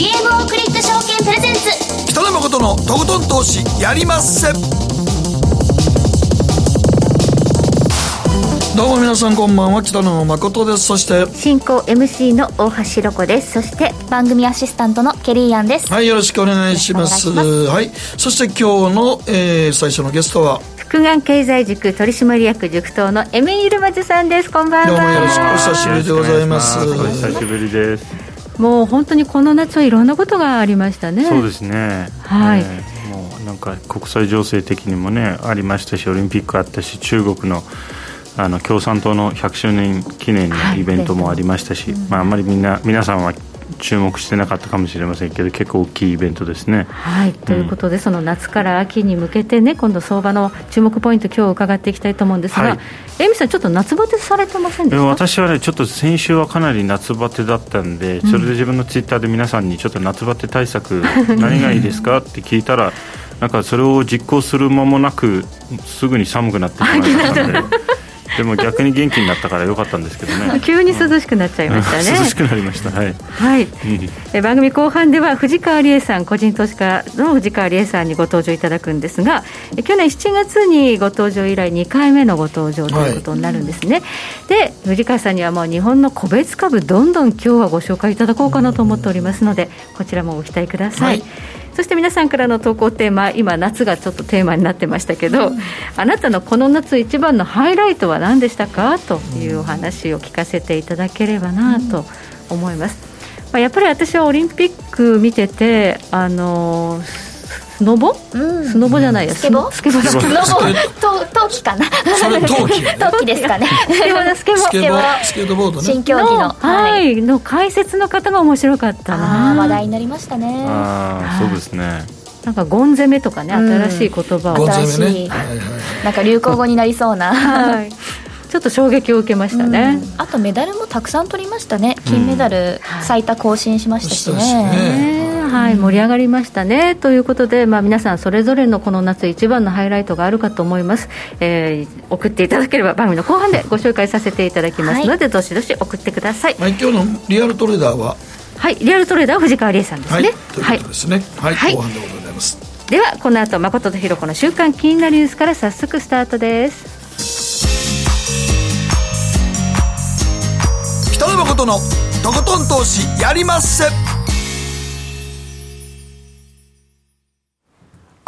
GMO クリック証券プレゼンツ。北野誠のとことん投資やりまっせ。どうも皆さんこんばんは北野誠です。そして進行 MC の大橋ロコです。そして番組アシスタントのケリーアンです。はいよろしくお願いします。はい。そして今日の、えー、最初のゲストは福眼経済塾取締役塾頭のエミールマジさんです。こんばんは。どうもよろしくお久しぶりでございます。お久しぶりですもう本当にこの夏はいろんなことがありましたね。そうですね。はい、えー、もうなんか国際情勢的にもねありましたしオリンピックあったし中国のあの共産党の100周年記念のイベントもありましたし、はい、まあ、あんまりみんな皆さんは注目してなかったかもしれませんけど結構大きいイベントですね。はい、ということで、うん、その夏から秋に向けてね今度相場の注目ポイント今日伺っていきたいと思うんですが、はい、エミさんちょっと夏バテされてませんでした。私はねちょっと先週はかなり夏バテだったんで、それで自分のツイッターで皆さんにちょっと夏バテ対策何がいいですかって聞いたらなんかそれを実行する間もなくすぐに寒くなってしまいましたので。でも逆に元気になったからよかったんですけどね。急に涼しくなっちゃいましたね、涼しくなりました。はい、はい、え番組後半では藤川理恵さん個人投資家の藤川理恵さんにご登場いただくんですが去年7月にご登場以来2回目のご登場ということになるんですね、はい、で藤川さんにはもう日本の個別株どんどん今日はご紹介いただこうかなと思っておりますのでこちらもご期待ください、はいそして皆さんからの投稿テーマ今夏がちょっとテーマになってましたけど、うん、あなたのこの夏一番のハイライトは何でしたか？というお話を聞かせていただければなと思います、まあ、やっぱり私はオリンピック見ててあのースノボ、うん、スノボじゃないや。スケボスケボスノボ陶器かな。それ陶器、ね、陶器ですかね。スケボスケボスケボスケー。トボードね。新競技の。はい。の解説の方が面白かったな。話題になりましたね。ああそうですね。なんかゴン攻めとかね、新しい言葉を、新しい、なんか流行語になりそうな、はい、ちょっと衝撃を受けましたね、あとメダルもたくさん取りましたね。金メダル最多更新しましたしね,、はい、盛り上がりましたね。ということで、まあ、皆さんそれぞれのこの夏一番のハイライトがあるかと思います、えー、送っていただければ番組の後半でご紹介させていただきますので、はい、どしどし送ってください、はい、今日のリアルトレーダーは？はいリアルトレーダーは藤川理恵さんですね、はい、ということですね。はい、はい、後半でございます。ではこの後誠とひろ子の週刊気になるニュースから早速スタートです。北野誠のとことん投資やりまっせ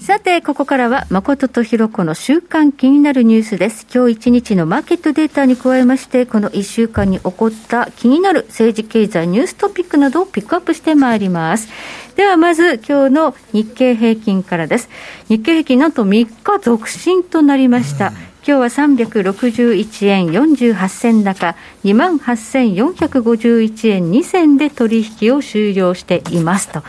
さて、ここからは誠とひろこの週間気になるニュースです。今日一日のマーケットデータに加えまして、この一週間に起こった気になる政治経済ニューストピックなどをピックアップしてまいります。ではまず今日の日経平均からです。日経平均なんと3日続伸となりました。今日は361円48銭高、2万8451円2銭で取引を終了していますと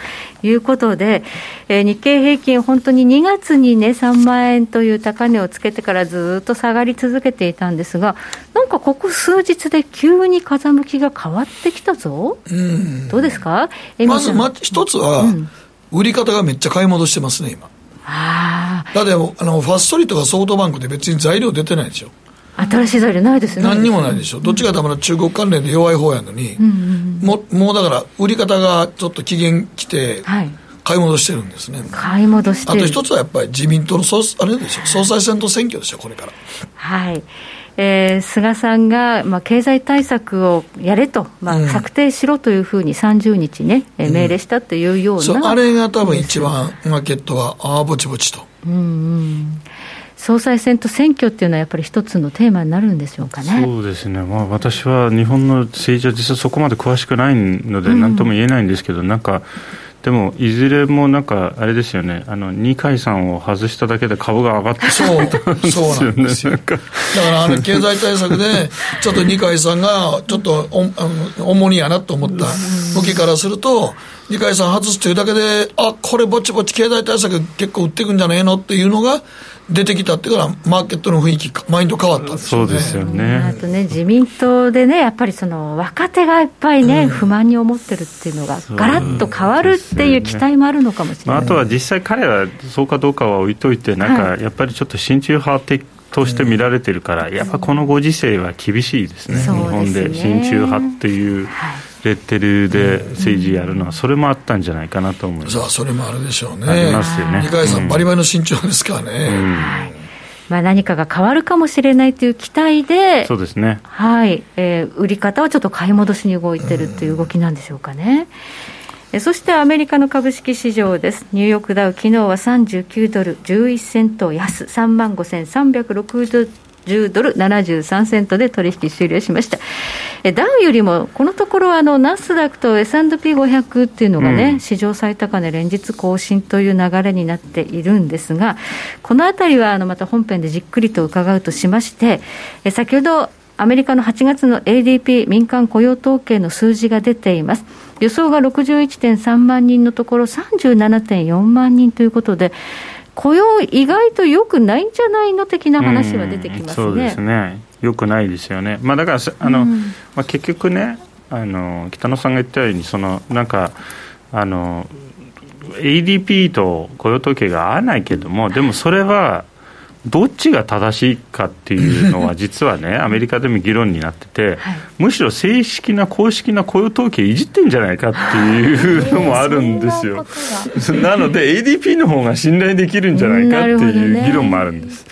いうことで、えー、日経平均、本当に2月にね、3万円という高値をつけてからずっと下がり続けていたんですが、なんかここ数日で急に風向きが変わってきたぞ、うん。どうですか？まず、ま、一つは、売り方がめっちゃ買い戻してますね、今。あだってあのファストリーとかソフトバンクで別に材料出てないでしょ。新しい材料ないですね。何にもないでしょ、どっちかというと中国関連で弱い方やのに、うんうんうん、ももうだから売り方がちょっと期限来て、買い戻してるんですね。買い戻してあと一つはやっぱり自民党の総あれでしょ。総裁選と選挙でしょこれから。はい。えー、菅さんが、まあ、経済対策をやれと、まあ、策定しろというふうに30日ね、うん、命令したというような、うん、あれが多分一番マーケットはああぼちぼちと。うんうん。総裁選と選挙っていうのは、やっぱり一つのテーマになるんでしょうかね。そうですね、まあ、私は日本の政治は実はそこまで詳しくないので、なん。とも言えないんですけど、うん、なんか、でも、いずれもなんか、あれですよね、あの二階さんを外しただけで株が上がってそう、そうなんですよ。だからあの経済対策で、ちょっと二階さんがちょっとおあの重荷やなと思った。向きからすると、二階さん外すというだけで、あこれ、ぼちぼち経済対策結構打っていくんじゃないの？っていうのが出てきたっていうから、マーケットの雰囲気、マインド変わったんですよね。そうですよね。あとね、自民党でね、やっぱりその若手がいっぱいね、うん、不満に思ってるっていうのが、ガラッと変わるっていう期待もあるのかもしれない、ね、あとは実際、彼ら、そうかどうかは置いといて、なんかやっぱりちょっと親中派的として見られてるから、やっぱこのご時世は厳しいですね、日本で親中派っていう。レッテルで政治やるのは、それもあったんじゃないかなと思います。さあ、それもあるでしょうね。ありますよね。二階さん、バリバリの慎重ですからね。まあ、何かが変わるかもしれないという期待で、そうですね、はいえー、売り方はちょっと買い戻しに動いてるという動きなんでしょうかね。えそしてアメリカの株式市場です。ニューヨークダウ、昨日は39ドル11セント安、3万5360 10ドル73セントで取引終了しました。ダウよりも、このところあの、ナスダックと S&P500 っていうのがね、うん、史上最高値連日更新という流れになっているんですが、このあたりはあのまた本編でじっくりと伺うとしまして、先ほどアメリカの8月の ADP 民間雇用統計の数字が出ています。予想が61.3万人のところ37.4万人ということで、雇用、意外とよくないんじゃないの的な話は出てきますね。そうですね。よくないですよね、まあ、だからあの、うん、まあ、結局ねあの、北野さんが言ったように、そのなんかあの、ADP と雇用統計が合わないけれども、でもそれはどっちが正しいかっていうのは、実はね、アメリカでも議論になってて、はい、むしろ正式な公式な雇用統計いじってんじゃないかっていうのもあるんですよ。なので、ADP の方が信頼できるんじゃないかっていう議論もあるんです。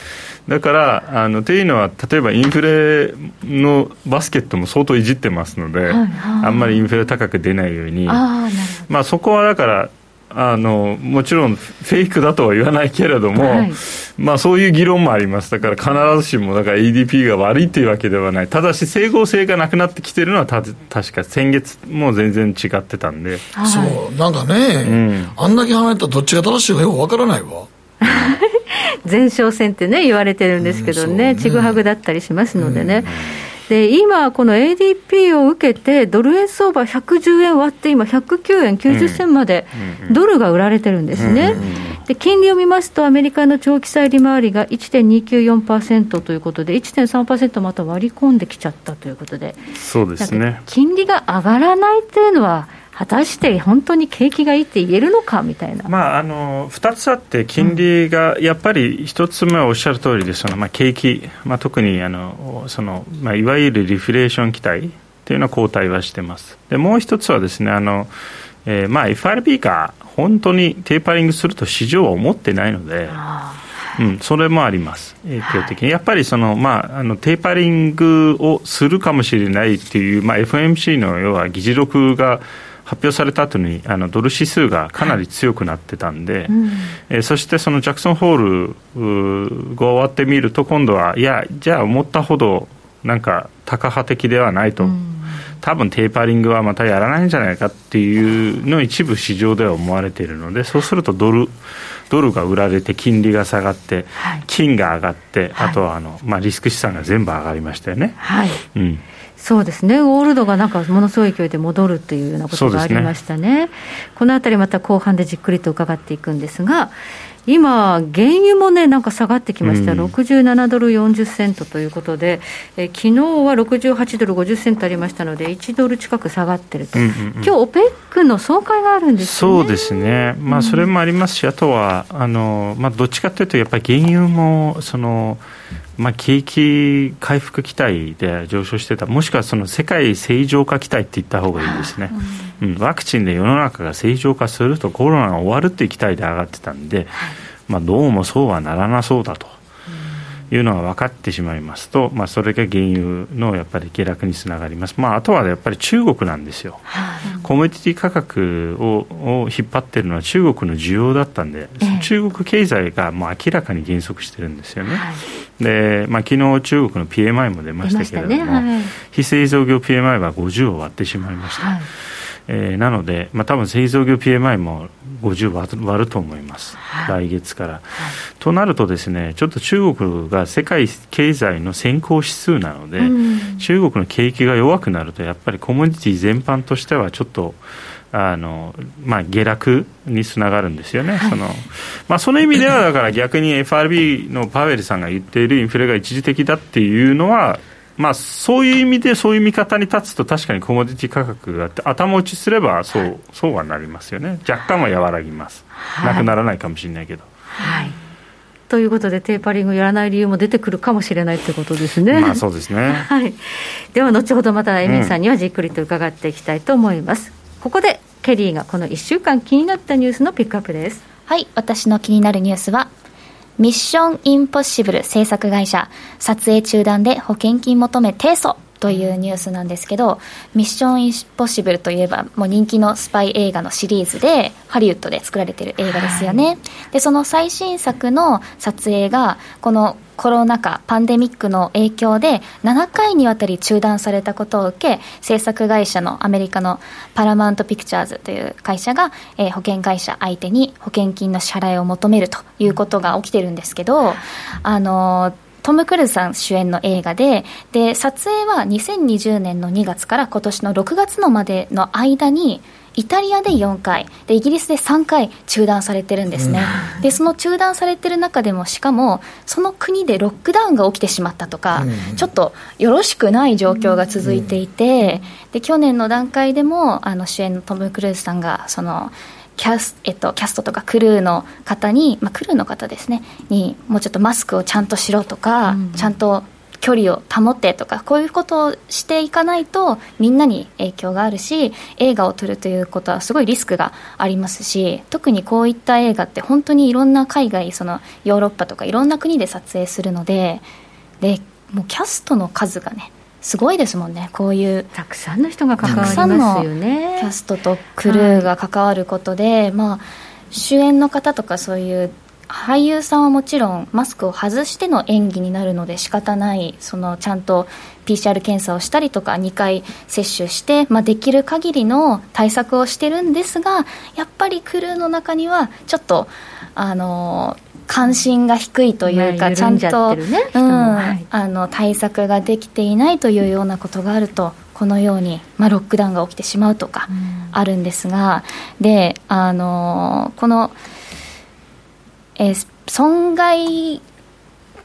だからあの、というのは、例えばインフレのバスケットも相当いじってますので、はいはい、あんまりインフレ高く出ないように、あまあ、そこはだから、あのもちろんフェイクだとは言わないけれども、はい、まあ、そういう議論もあります、だから必ずしもだから EDP が悪いというわけではない、ただし整合性がなくなってきてるのはた確か先月も全然違ってたんで、はい、そうなんかね、うん、あんだけ離れたらどっちが正しいかよく分からないわ。前哨戦ってね、言われてるんですけどね、ちぐはぐだったりしますのでね。うんで今、この ADP を受けて、ドル円相場110円割って、今、109円90銭までドルが売られてるんですね。で金利を見ますと、アメリカの長期債利回りが1.294%ということで、1.3%また割り込んできちゃったということで、そうですね。金利が上がらないっていうのは、果たして本当に景気がいいって言えるのかみたいな、まあ、あの2つあって、金利がやっぱり1つ目はおっしゃる通りで、そのまあ景気、まあ、特にあのその、まあ、いわゆるリフレーション期待というのは後退はしてます。でもう一つはですねあの、えーまあ、FRB が本当にテーパリングすると市場は思ってないので。うん、それもあります、影響的に。やっぱりその、まあ、あのテーパリングをするかもしれないっていう、まあ、FMC の要は議事録が発表された後にあのドル指数がかなり強くなってたんで、はいうん、えー、そしてそのジャクソンホールが終わってみると今度はいやじゃあ思ったほどなんかタカ派的ではないと、うん、多分テーパリングはまたやらないんじゃないかっていうのを一部市場では思われているのでそうするとドルドルが売られて金利が下がって、はい、金が上がって、あとはあの、まあ、リスク資産が全部上がりましたよね。はい、うんそうですね、ゴールドがなんかものすごい勢いで戻るっていうようなことがありましたね、ね。このあたり、また後半でじっくりと伺っていくんですが、今、原油もね、なんか下がってきました、うん、67ドル40セントということで、え昨日は68ドル50セントありましたので、1ドル近く下がってると、うんうんうん、今日オペックの総会があるんです、ね、そうですね、まあ、それもありますし、あとはあの、まあ、どっちかというと、やっぱり原油もその、まあ、景気回復期待で上昇してた、もしくはその世界正常化期待って言った方がいいですね、うん、ワクチンで世の中が正常化するとコロナが終わるっていう期待で上がってたんで、まあ、どうもそうはならなそうだと。いうのが分かってしまいますと、まあ、それが原油のやっぱり下落につながります、まあ、あとはやっぱり中国なんですよ、コモディティ価格をを引っ張ってるのは中国の需要だったんで、ええ、中国経済がもう明らかに減速してるんですよね。はい、で、まあ昨日中国の PMI も出ましたけれども、ね。はい、非製造業 PMI は50を割ってしまいました。はいえー、なので、まあ多分製造業 PMI も50割る割ると思います、はい、来月から、はい、となるとですねちょっと中国が世界経済の先行指数なので、うん、中国の景気が弱くなるとやっぱりコモディティ全般としてはちょっとあのまあ、下落につながるんですよね、はい、そのまあ、その意味では、だから逆に FRB のパウエルさんが言っているインフレが一時的だっていうのは、まあ、そういう意味でそういう見方に立つと確かにコモディティ価格が頭打ちすればそう,、そうはなりますよね若干は和らぎます、はい、なくならないかもしれないけど。はいということで、テーパリングやらない理由も出てくるかもしれないということですね。まあそうですね。はい。では、後ほどまたエミンさんにはじっくりと伺っていきたいと思います。うん、ここで、ケリーがこの1週間気になったニュースのピックアップです。はい、私の気になるニュースは、ミッションインポッシブル制作会社、撮影中断で保険金求め提訴というニュースなんですけど、ミッションインポッシブルといえば、もう人気のスパイ映画のシリーズで、ハリウッドで作られている映画ですよね。はい、で、その最新作の撮影が、このコロナ禍、パンデミックの影響で7回にわたり中断されたことを受け、制作会社のアメリカのパラマウントピクチャーズという会社が、えー、保険会社相手に保険金の支払いを求めるということが起きてるんですけど、あのトム・クルーズさん主演の映画でで撮影は2020年の2月から今年の6月のまでの間にイタリアで4回でイギリスで3回中断されてるんですね、うん、でその中断されてる中でもしかもその国でロックダウンが起きてしまったとか、うん、ちょっとよろしくない状況が続いていて、うん、で去年の段階でもあの主演のトム・クルーズさんがそのキャス,、えっと、キャストとかクルーの方に、まあ、クルーの方ですねにもうちょっとマスクをちゃんとしろとか、ちゃんと距離を保ってとかこういうことをしていかないとみんなに影響があるし映画を撮るということはすごいリスクがありますし特にこういった映画って本当にいろんな海外そのヨーロッパとかいろんな国で撮影するのででもうキャストの数がねすごいですもんね。こういうたくさんの人が関わりますよね。キャストとクルーが関わることで、はい、まあ主演の方とかそういう俳優さんはもちろんマスクを外しての演技になるので仕方ないそのちゃんと PCR 検査をしたりとか2回接種して、まあ、できる限りの対策をしてるんですがやっぱりクルーの中にはちょっとあの関心が低いというか、ちゃんと、うん、あの対策ができていないというようなことがあるとこのように、まあ、ロックダウンが起きてしまうとかあるんですが、であのこのえー、損害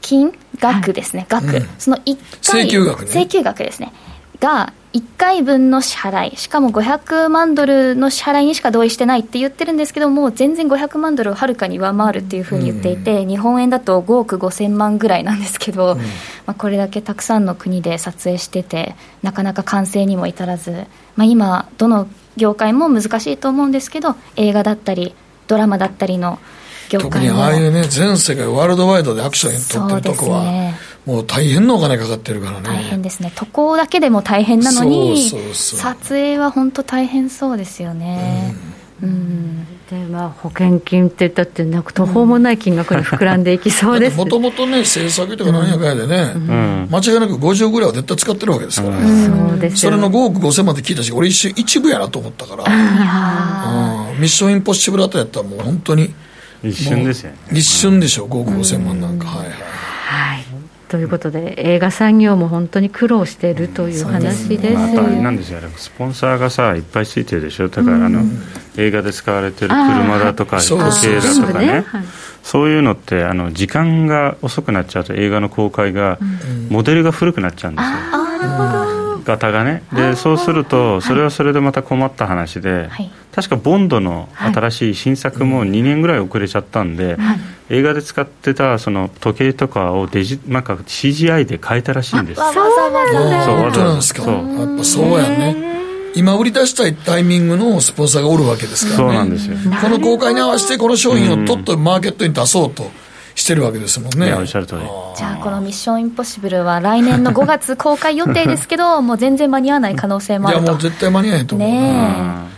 金額ですね、はい、額、うん、その1回請求額、ね、請求額ですね。が1回分の支払い。しかも500万ドルの支払いにしか同意してないって言ってるんですけども全然500万ドルをはるかに上回るっていうふうに言っていて、うん、日本円だと5億5000万ぐらいなんですけど、うん、まあ、これだけたくさんの国で撮影しててなかなか完成にも至らず、まあ、今どの業界も難しいと思うんですけど映画だったりドラマだったりの特にああいうね全世界ワールドワイドでアクション撮ってるとこは、ね、もう大変なお金かかってるからね。大変ですね。渡航だけでも大変なのに撮影は本当大変そうですよね。うん、うん。でまあ、保険金って言ったってなんか途方もない金額に膨らんでいきそうです。もともとね政策とか何やかんやでね、うん、間違いなく50ぐらいは絶対使ってるわけですから、ね、うん、そうですそれの5億5000まで聞いたし俺一瞬一部やなと思ったから、うん、ミッションインポッシブルあたりやったらもう本当に一瞬ですよね。一瞬でしょう5億5000万なんか、はいはい、はい、ということで映画産業も本当に苦労しているという話です,、またなんですよ。スポンサーがさいっぱいついてるでしょ。だからあの、映画で使われてる車だとか時計だとかね。そういうのってあの時間が遅くなっちゃうと映画の公開が、モデルが古くなっちゃうんですよ、なるほど型がねでそうするとそれはそれでまた困った話で、はい、確かボンドの新しい新作も2年ぐらい遅れちゃったんで、はい、映画で使ってたその時計とかをデジなんか CGI で変えたらしいんですわざわざそうわざわざ。そうやっぱそうやね。今売り出したいタイミングのスポンサーがおるわけですからね。そうなんですよ。この公開に合わせてこの商品をとっとマーケットに出そうと、してるわけですもんね。おっしゃる通り。じゃあ、このミッションインポッシブルは来年の5月公開予定ですけど、もう全然間に合わない可能性もあると。いや、もう絶対間に合わないと思う。ね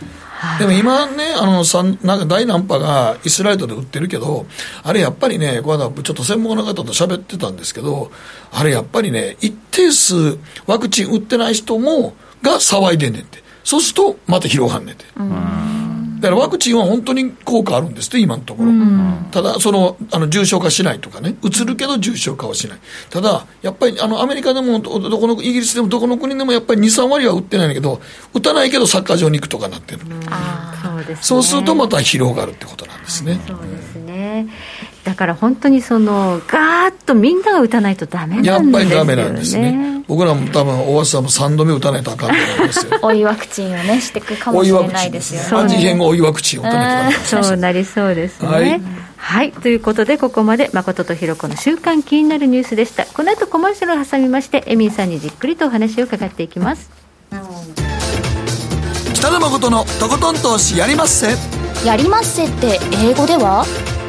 でも今ね、あの、なんか第何波がイスラエルで売ってるけど、あれやっぱりね、このちょっと専門家の方と喋ってたんですけど、あれやっぱりね、一定数ワクチン打ってない人も、が騒いでんねんって。そうするとまた広がんねて。だからワクチンは本当に効果あるんですって、今のところ。ただ、その、あの、重症化しないとかね、うつるけど重症化はしない。ただ、やっぱり、あの、アメリカでも、どこの、イギリスでもどこの国でもやっぱり2、3割は打ってないんだけど、打たないけどサッカー場に行くとかなってる。そうです、ね、そうするとまた広がるってことなんですね。そうですね。だから本当にそのガーッとみんなが打たないとダメなんですよ、ね、やっぱりダメなんですね。僕らも多分大橋さんも3度目打たないとあかんと思いますよ。追いワクチンをねしていくかもしれないですよね。味変追いワクチンを打たないとそうなりそうですね、はい。はい。ということで、ここまで誠とひろ子の週刊気になるニュースでした。この後コマーシャルを挟みまして、エミンさんにじっくりとお話を伺っていきます。北野誠のとことん投資やりまっせ。やりまっせって英語では？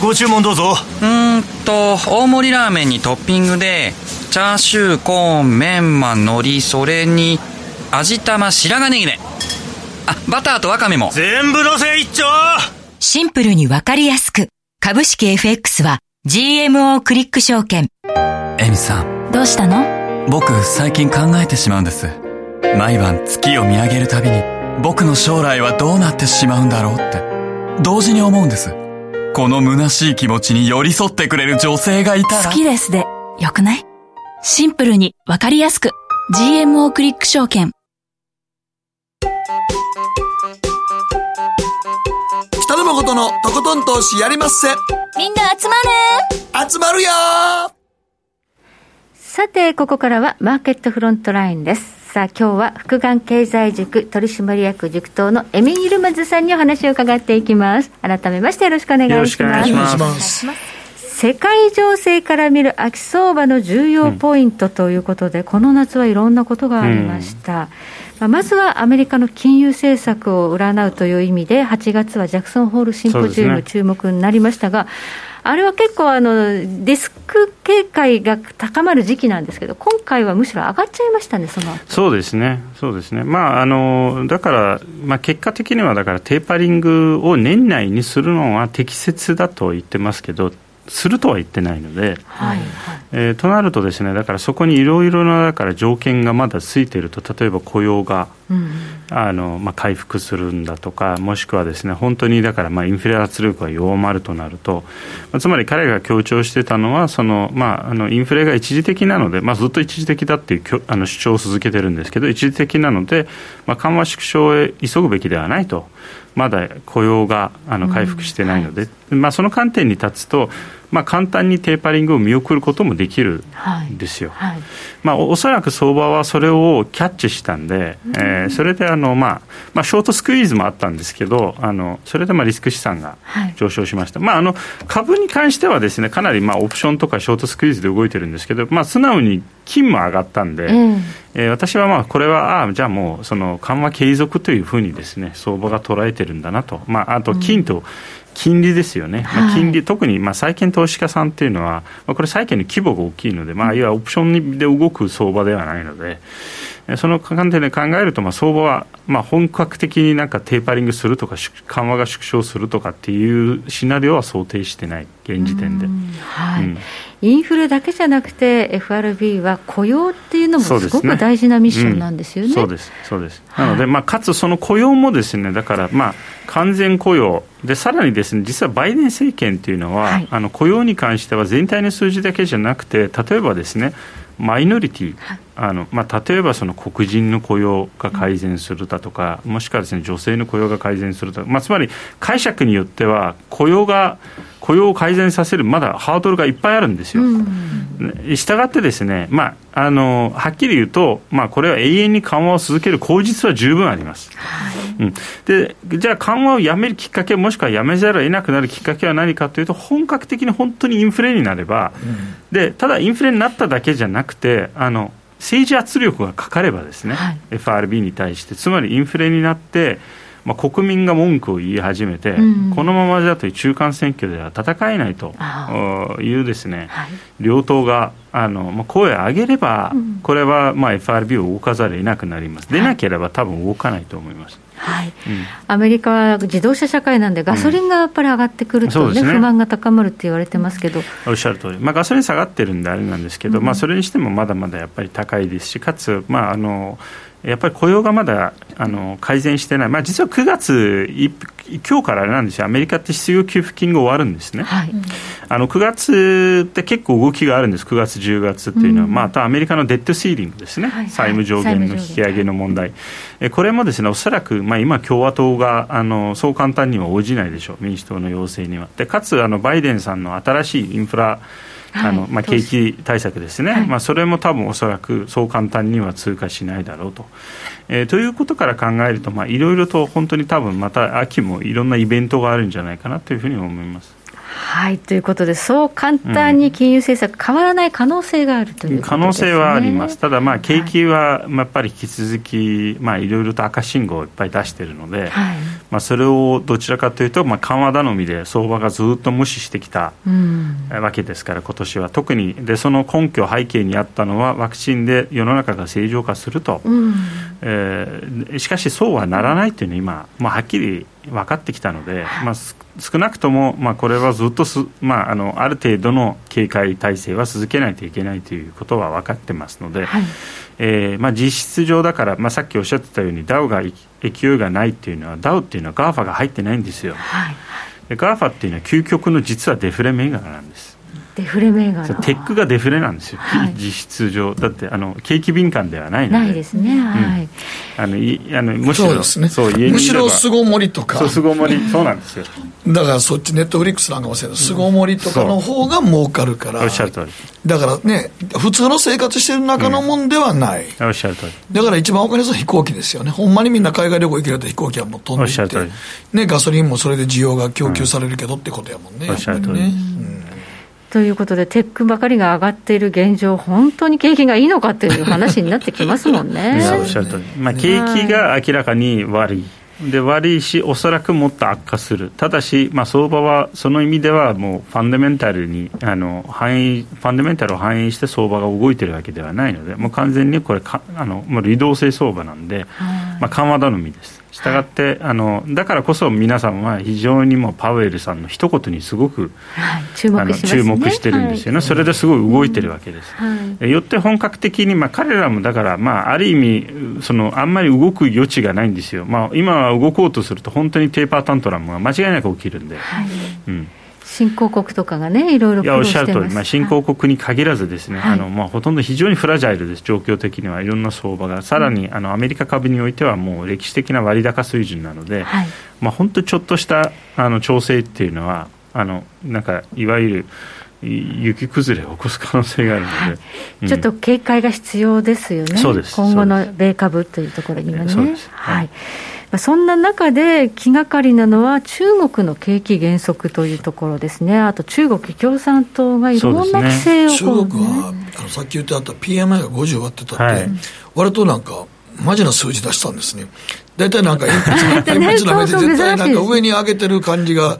ご注文どうぞ。うんと大盛りラーメンにトッピングでチャーシューコーンメンマ海苔それに味玉白髪ネギね。あバターとワカメも。全部のせ一丁。シンプルにわかりやすく。株式 FX は GMO クリック証券。エミさん。どうしたの？僕最近考えてしまうんです。毎晩月を見上げるたびに僕の将来はどうなってしまうんだろうって。同時に思うんですこの虚しい気持ちに寄り添ってくれる女性がいたら。好きですで、よくない？シンプルにわかりやすく。GMO クリック証券。北野誠のとことん投資やりまっせ。みんな集まる集まるよさて、ここからはマーケットフロントラインです。さあ今日は福眼経済塾取締役塾頭のエミン・イルマズさんにお話を伺っていきます。改めましてよろしくお願いします。世界情勢から見る秋相場の重要ポイントということで、うん、この夏はいろんなことがありました、うん、まずはアメリカの金融政策を占うという意味で8月はジャクソンホールシンポジウム注目になりましたが、あれは結構あの、デスク警戒が高まる時期なんですけど、今回はむしろ上がっちゃいましたね、そのそうですね、そうですね、まあ、あのだから、まあ、結果的にはだからテーパリングを年内にするのは適切だと言ってますけど、するとは言ってないので、はい。はい、えー、となるとですねだからそこにいろいろなだから条件がまだついていると例えば雇用が、うん、あのまあ、回復するんだとかもしくはですね本当にだからまあインフレ圧力が弱まるとなると、まあ、つまり彼が強調してたのはその、まあ、あのインフレが一時的なので、まあ、ずっと一時的だっていうあの主張を続けてるんですけど一時的なので、まあ、緩和縮小へ急ぐべきではないと。まだ雇用があの回復してないので、うんはい、まあ、その観点に立つと、まあ、簡単にテーパリングを見送ることもできるんですよ、はい。はい、まあ、おそらく相場はそれをキャッチしたんで、うん、えー、それであの、まあまあ、ショートスクイーズもあったんですけどあのそれでまあリスク資産が上昇しました、はい、まあ、あの株に関してはですねかなりまあオプションとかショートスクイーズで動いてるんですけど、まあ、素直に金も上がったんで、うん、えー、私はまあこれはあじゃあもうその緩和継続というふうにですね相場が捉えてるんだなと、まあ、あと金と、金利ですよね、まあ、金利、特にまあ債券投資家さんっていうのは、まあ、これ、債券の規模が大きいので、まあ、いわゆるオプションで動く相場ではないので、その観点で考えると、まあ、相場はまあ本格的になんかテーパリングするとか、緩和が縮小するとかっていうシナリオは想定してない、現時点で。はい、うん。インフレだけじゃなくて FRB は雇用っていうのもすごく大事なミッションなんですよね。そうです、そうです。なので、まあ、かつその雇用もですね、だから、まあ、完全雇用で、さらにですね、実はバイデン政権っていうのは、はい、あの雇用に関しては全体の数字だけじゃなくて、例えばですね、マイノリティ、はい、あのまあ、例えばその黒人の雇用が改善するだとか、うん、もしくはです、ね、女性の雇用が改善するとか、まあ、つまり解釈によっては雇用が雇用を改善させるまだハードルがいっぱいあるんですよ。したがってですね、まあ、あのはっきり言うと、まあ、これは永遠に緩和を続ける口実は十分あります。はい、うん、でじゃあ緩和をやめるきっかけもしくはやめざるを得なくなるきっかけは何かというと本格的に本当にインフレになれば、うん、でただインフレになっただけじゃなくてあの政治圧力がかかればですね、はい、FRB に対してつまりインフレになってまあ、国民が文句を言い始めて、うん、このままだと中間選挙では戦えないというですね、はい、両党があの、まあ、声を上げれば、これはまあ FRB を動かざるを得なくなります、でなければ多分動かないと思います。はい、うん、アメリカは自動車社会なんで、ガソリンがやっぱり上がってくるとね、うんね、不満が高まるって言われてますけど。おっしゃる通り、まあ、ガソリン下がってるんであれなんですけど、うん、まあ、それにしてもまだまだやっぱり高いですし、かつ、まあ、あのやっぱり雇用がまだあの改善してない、まあ、実は9月、今日からなんですよ、アメリカって失業給付金が終わるんですね、はい、あの9月って結構動きがあるんです、9月、10月っていうのは、うん、またアメリカのデッドシーリングですね、はい、債務上限の引き上げの問題、えこれもですねおそらく、まあ、今、共和党があのそう簡単には応じないでしょう、民主党の要請には。でかつあのバイデンさんの新しいインフラあのまあ、景気対策ですね、はい、まあ、それも多分おそらくそう簡単には通過しないだろうと。えー、ということから考えると、いろいろと本当に多分また秋もいろんなイベントがあるんじゃないかなというふうに思います。はいということで、そう簡単に金融政策変わらない可能性があるという、ね、可能性はあります、ただ、まあ、景気はやっぱり引き続き、まあ、いろいろと赤信号をいっぱい出しているので、はい、まあ、それをどちらかというと、まあ、緩和頼みで相場がずっと無視してきたわけですから、今年は。特にで、その根拠、背景にあったのは、ワクチンで世の中が正常化すると、うん、えー、しかしそうはならないというのは今、まあ、はっきり分かってきたので、まあ、少なくとも、まあ、これはずっとす、まあ、あのある程度の警戒体制は続けないといけないということは分かってますので、はい、えー、まあ、実質上だから、まあ、さっきおっしゃってたようにダウが勢いがないっていうのはダウっていうのは GAFA が入ってないんですよ。はい、GAFA っていうのは究極の実はデフレ銘柄なんです。デフレ銘柄。テックがデフレなんですよ、はい、実質上、だってあの景気敏感ではないので、ないですね、はい、あのいあのむしろ、そうですね、そうむしろ巣ごもりとか、そう巣ごもり、そうなんですよ。だからそっち、ネットフリックスなんかもそうや巣ごもりとかの方が儲かるから、おっしゃる通り。だからね、普通の生活してる中のもんではない、おっしゃる通り。だから一番お金す飛行機ですよね、ほんまにみんな海外旅行行けると飛行機はもう飛んでいって、ね、ガソリンもそれで需要が供給されるけどってことやもんね、おっしゃる通り。うんということで、テックばかりが上がっている現状、本当に景気がいいのかという話になってきますもんね。おっしゃるとまあ、景気が明らかに悪い。で悪いし、おそらくもっと悪化する、ただし、まあ、相場はその意味では、もうファンダメンタルにあの反映、ファンダメンタルを反映して相場が動いてるわけではないので、もう完全にこれか、あのもう移動性相場なんで、まあ、緩和頼みです。したがって、あのだからこそ皆さんは非常にもパウエルさんの一言にすごく、はい、注目し、ね、注目してるんですよね、はい、それですごい動いてるわけです。はい、よって本格的に、まあ、彼らもだから、まあ、ある意味その、あんまり動く余地がないんですよ、まあ、今は動こうとすると、本当にテーパータントラムが間違いなく起きるんで。はい。うん新興国とかがね、いろいろいやおっしゃる通り、まあ、新興国に限らずですね、はい、あのまあ、ほとんど非常にフラジャイルです、状況的にはいろんな相場が、さらに、あのアメリカ株においては、もう歴史的な割高水準なので、はい、まあ、本当、ちょっとしたあの調整っていうのは、あのなんかいわゆる雪崩れを起こす可能性があるので、はい。うん、ちょっと警戒が必要ですよね、今後の米株というところにはね。はいそんな中で気がかりなのは中国の景気減速というところですね、あと中国共産党がいろんな規制を、ね、中国はあのさっき言ってあった PMI が50割ってたって、はい、割となんか、マジな数字出したんですね。大体なんか鉛筆鉛筆の目で絶対なんか上に上げてる感じが、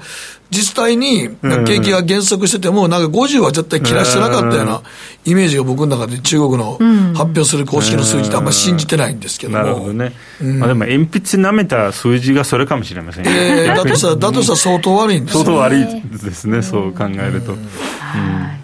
実際に景気が減速してても、なんか50は絶対切らしてなかったようなイメージが僕の中で中国の発表する公式の数字ってあんまり信じてないんですけども。なるほどね。うん、まあでも鉛筆舐めた数字がそれかもしれません、えー、だとしたら、だとしたら相当悪いんですよ、相当悪いですね、そう考えると。うん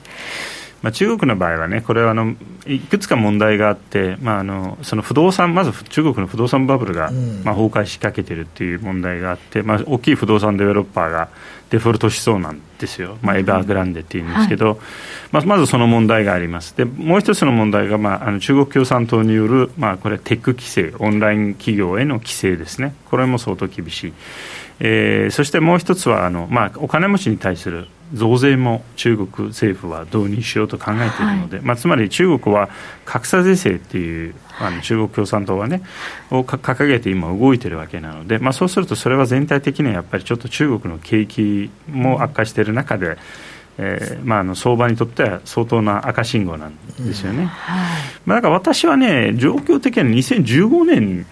まあ、中国の場合はね、これはあのいくつか問題があって、まあ、あのその不動産、まず中国の不動産バブルが、まあ、崩壊しかけてるっていう問題があって、まあ、大きい不動産デベロッパーがデフォルトしそうなんですよ、まあ、エバーグランデっていうんですけど、はい、まあ、まずその問題があります、でもう一つの問題が、まあ、あの中国共産党による、まあ、これ、テック規制、オンライン企業への規制ですね、これも相当厳しい。えー、そしてもう一つはあの、まあ、お金持ちに対する増税も中国政府は導入しようと考えているので、はい、まあ、つまり中国は格差税制っていうあの中国共産党はねを掲げて今動いてるわけなので、まあ、そうするとそれは全体的にはやっぱりちょっと中国の景気も悪化している中で、えーまあ、あの相場にとっては相当な赤信号なんですよね。うん。はい、まあ、だから私はね状況的には2015年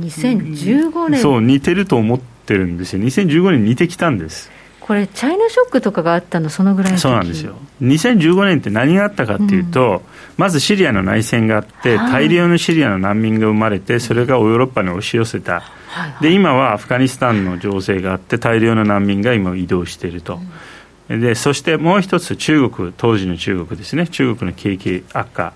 2015年そう似てると思ってるんですよ。2015年似てきたんですこれチャイナショックとかがあったのそのぐらいそうなんですよ。2015年って何があったかっていうと、うん、まずシリアの内戦があって大量のシリアの難民が生まれてそれがヨーロッパに押し寄せた、で今はアフガニスタンの情勢があって大量の難民が今移動していると、うん、でそしてもう一つ中国当時の中国ですね。中国の景気悪化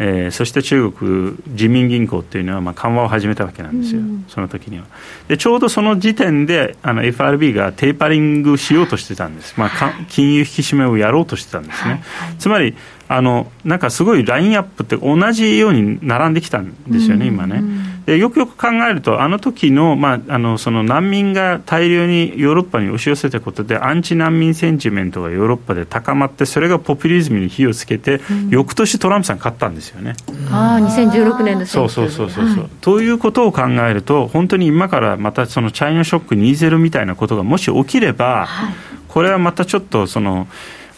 えー、そして中国人民銀行っていうのはまあ緩和を始めたわけなんですよ、うん、その時には。でちょうどその時点であの FRB がテーパリングしようとしてたんです、まあ、金融引き締めをやろうとしてたんですね、はいはい、つまりあのなんかすごいラインアップって同じように並んできたんですよね、今ね。でよくよく考えると、あの時のまあ、あのその難民が大量にヨーロッパに押し寄せたことで、アンチ難民センチメントがヨーロッパで高まって、それがポピュリズムに火をつけて、うん、翌年トランプさん勝ったんですよね。ああ、2016年のそうそうそうそう、はい、ということを考えると、本当に今からまたそのチャイナショック2.0みたいなことがもし起きれば、はい、これはまたちょっとその、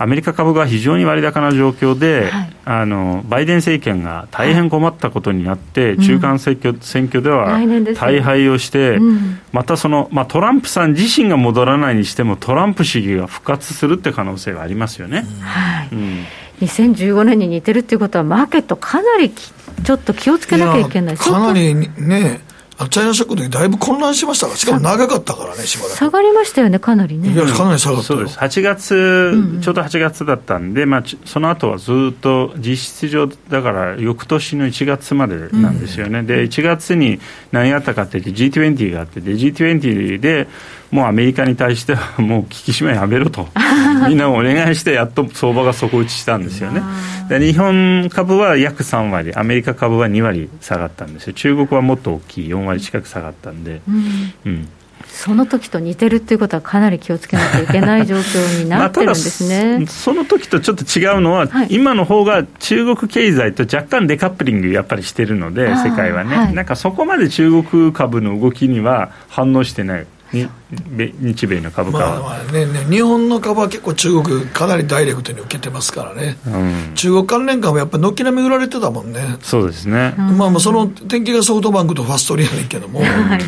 アメリカ株が非常に割高な状況で、はい、あのバイデン政権が大変困ったことになって、はい、中間選挙,、選挙では大敗をして、うん、またその、まあ、トランプさん自身が戻らないにしても、トランプ主義が復活するって可能性がありますよね。はい、うん。2015年に似てるっていうことは、マーケット、かなりちょっと気をつけなきゃいけない。かなりね、チャイナショックの時だいぶ混乱しましたか？ら、しかも長かったからね、しばらく。下がりましたよね、かなりね。いや、かなり下がったそうです。8月、うん、ちょうど8月だったんで、まあ、その後はずっと実質上、だから翌年の1月までなんですよね。うん、で、1月に何があったかって言って、G20 があって、で、G20 で、もうアメリカに対しては もう引き締めやめろと。みんなお願いしてやっと相場が底打ちしたんですよね。で日本株は約3割アメリカ株は2割下がったんですよ。中国はもっと大きい4割近く下がったんで、うん、うん。その時と似てるっていうことは、かなり気をつけなきゃいけない状況になってるんですね。その時とちょっと違うのは、はい、今の方が中国経済と若干デカップリングやっぱりしてるので、世界はね、はい、なんかそこまで中国株の動きには反応してない。日米の株価は、まあまあねね、日本の株は結構中国かなりダイレクトに受けてますからね、うん、中国関連株やっぱ軒並み売られてたもんね。そうですね、まあ、まあその天気がソフトバンクとファストリアねんけども、はい、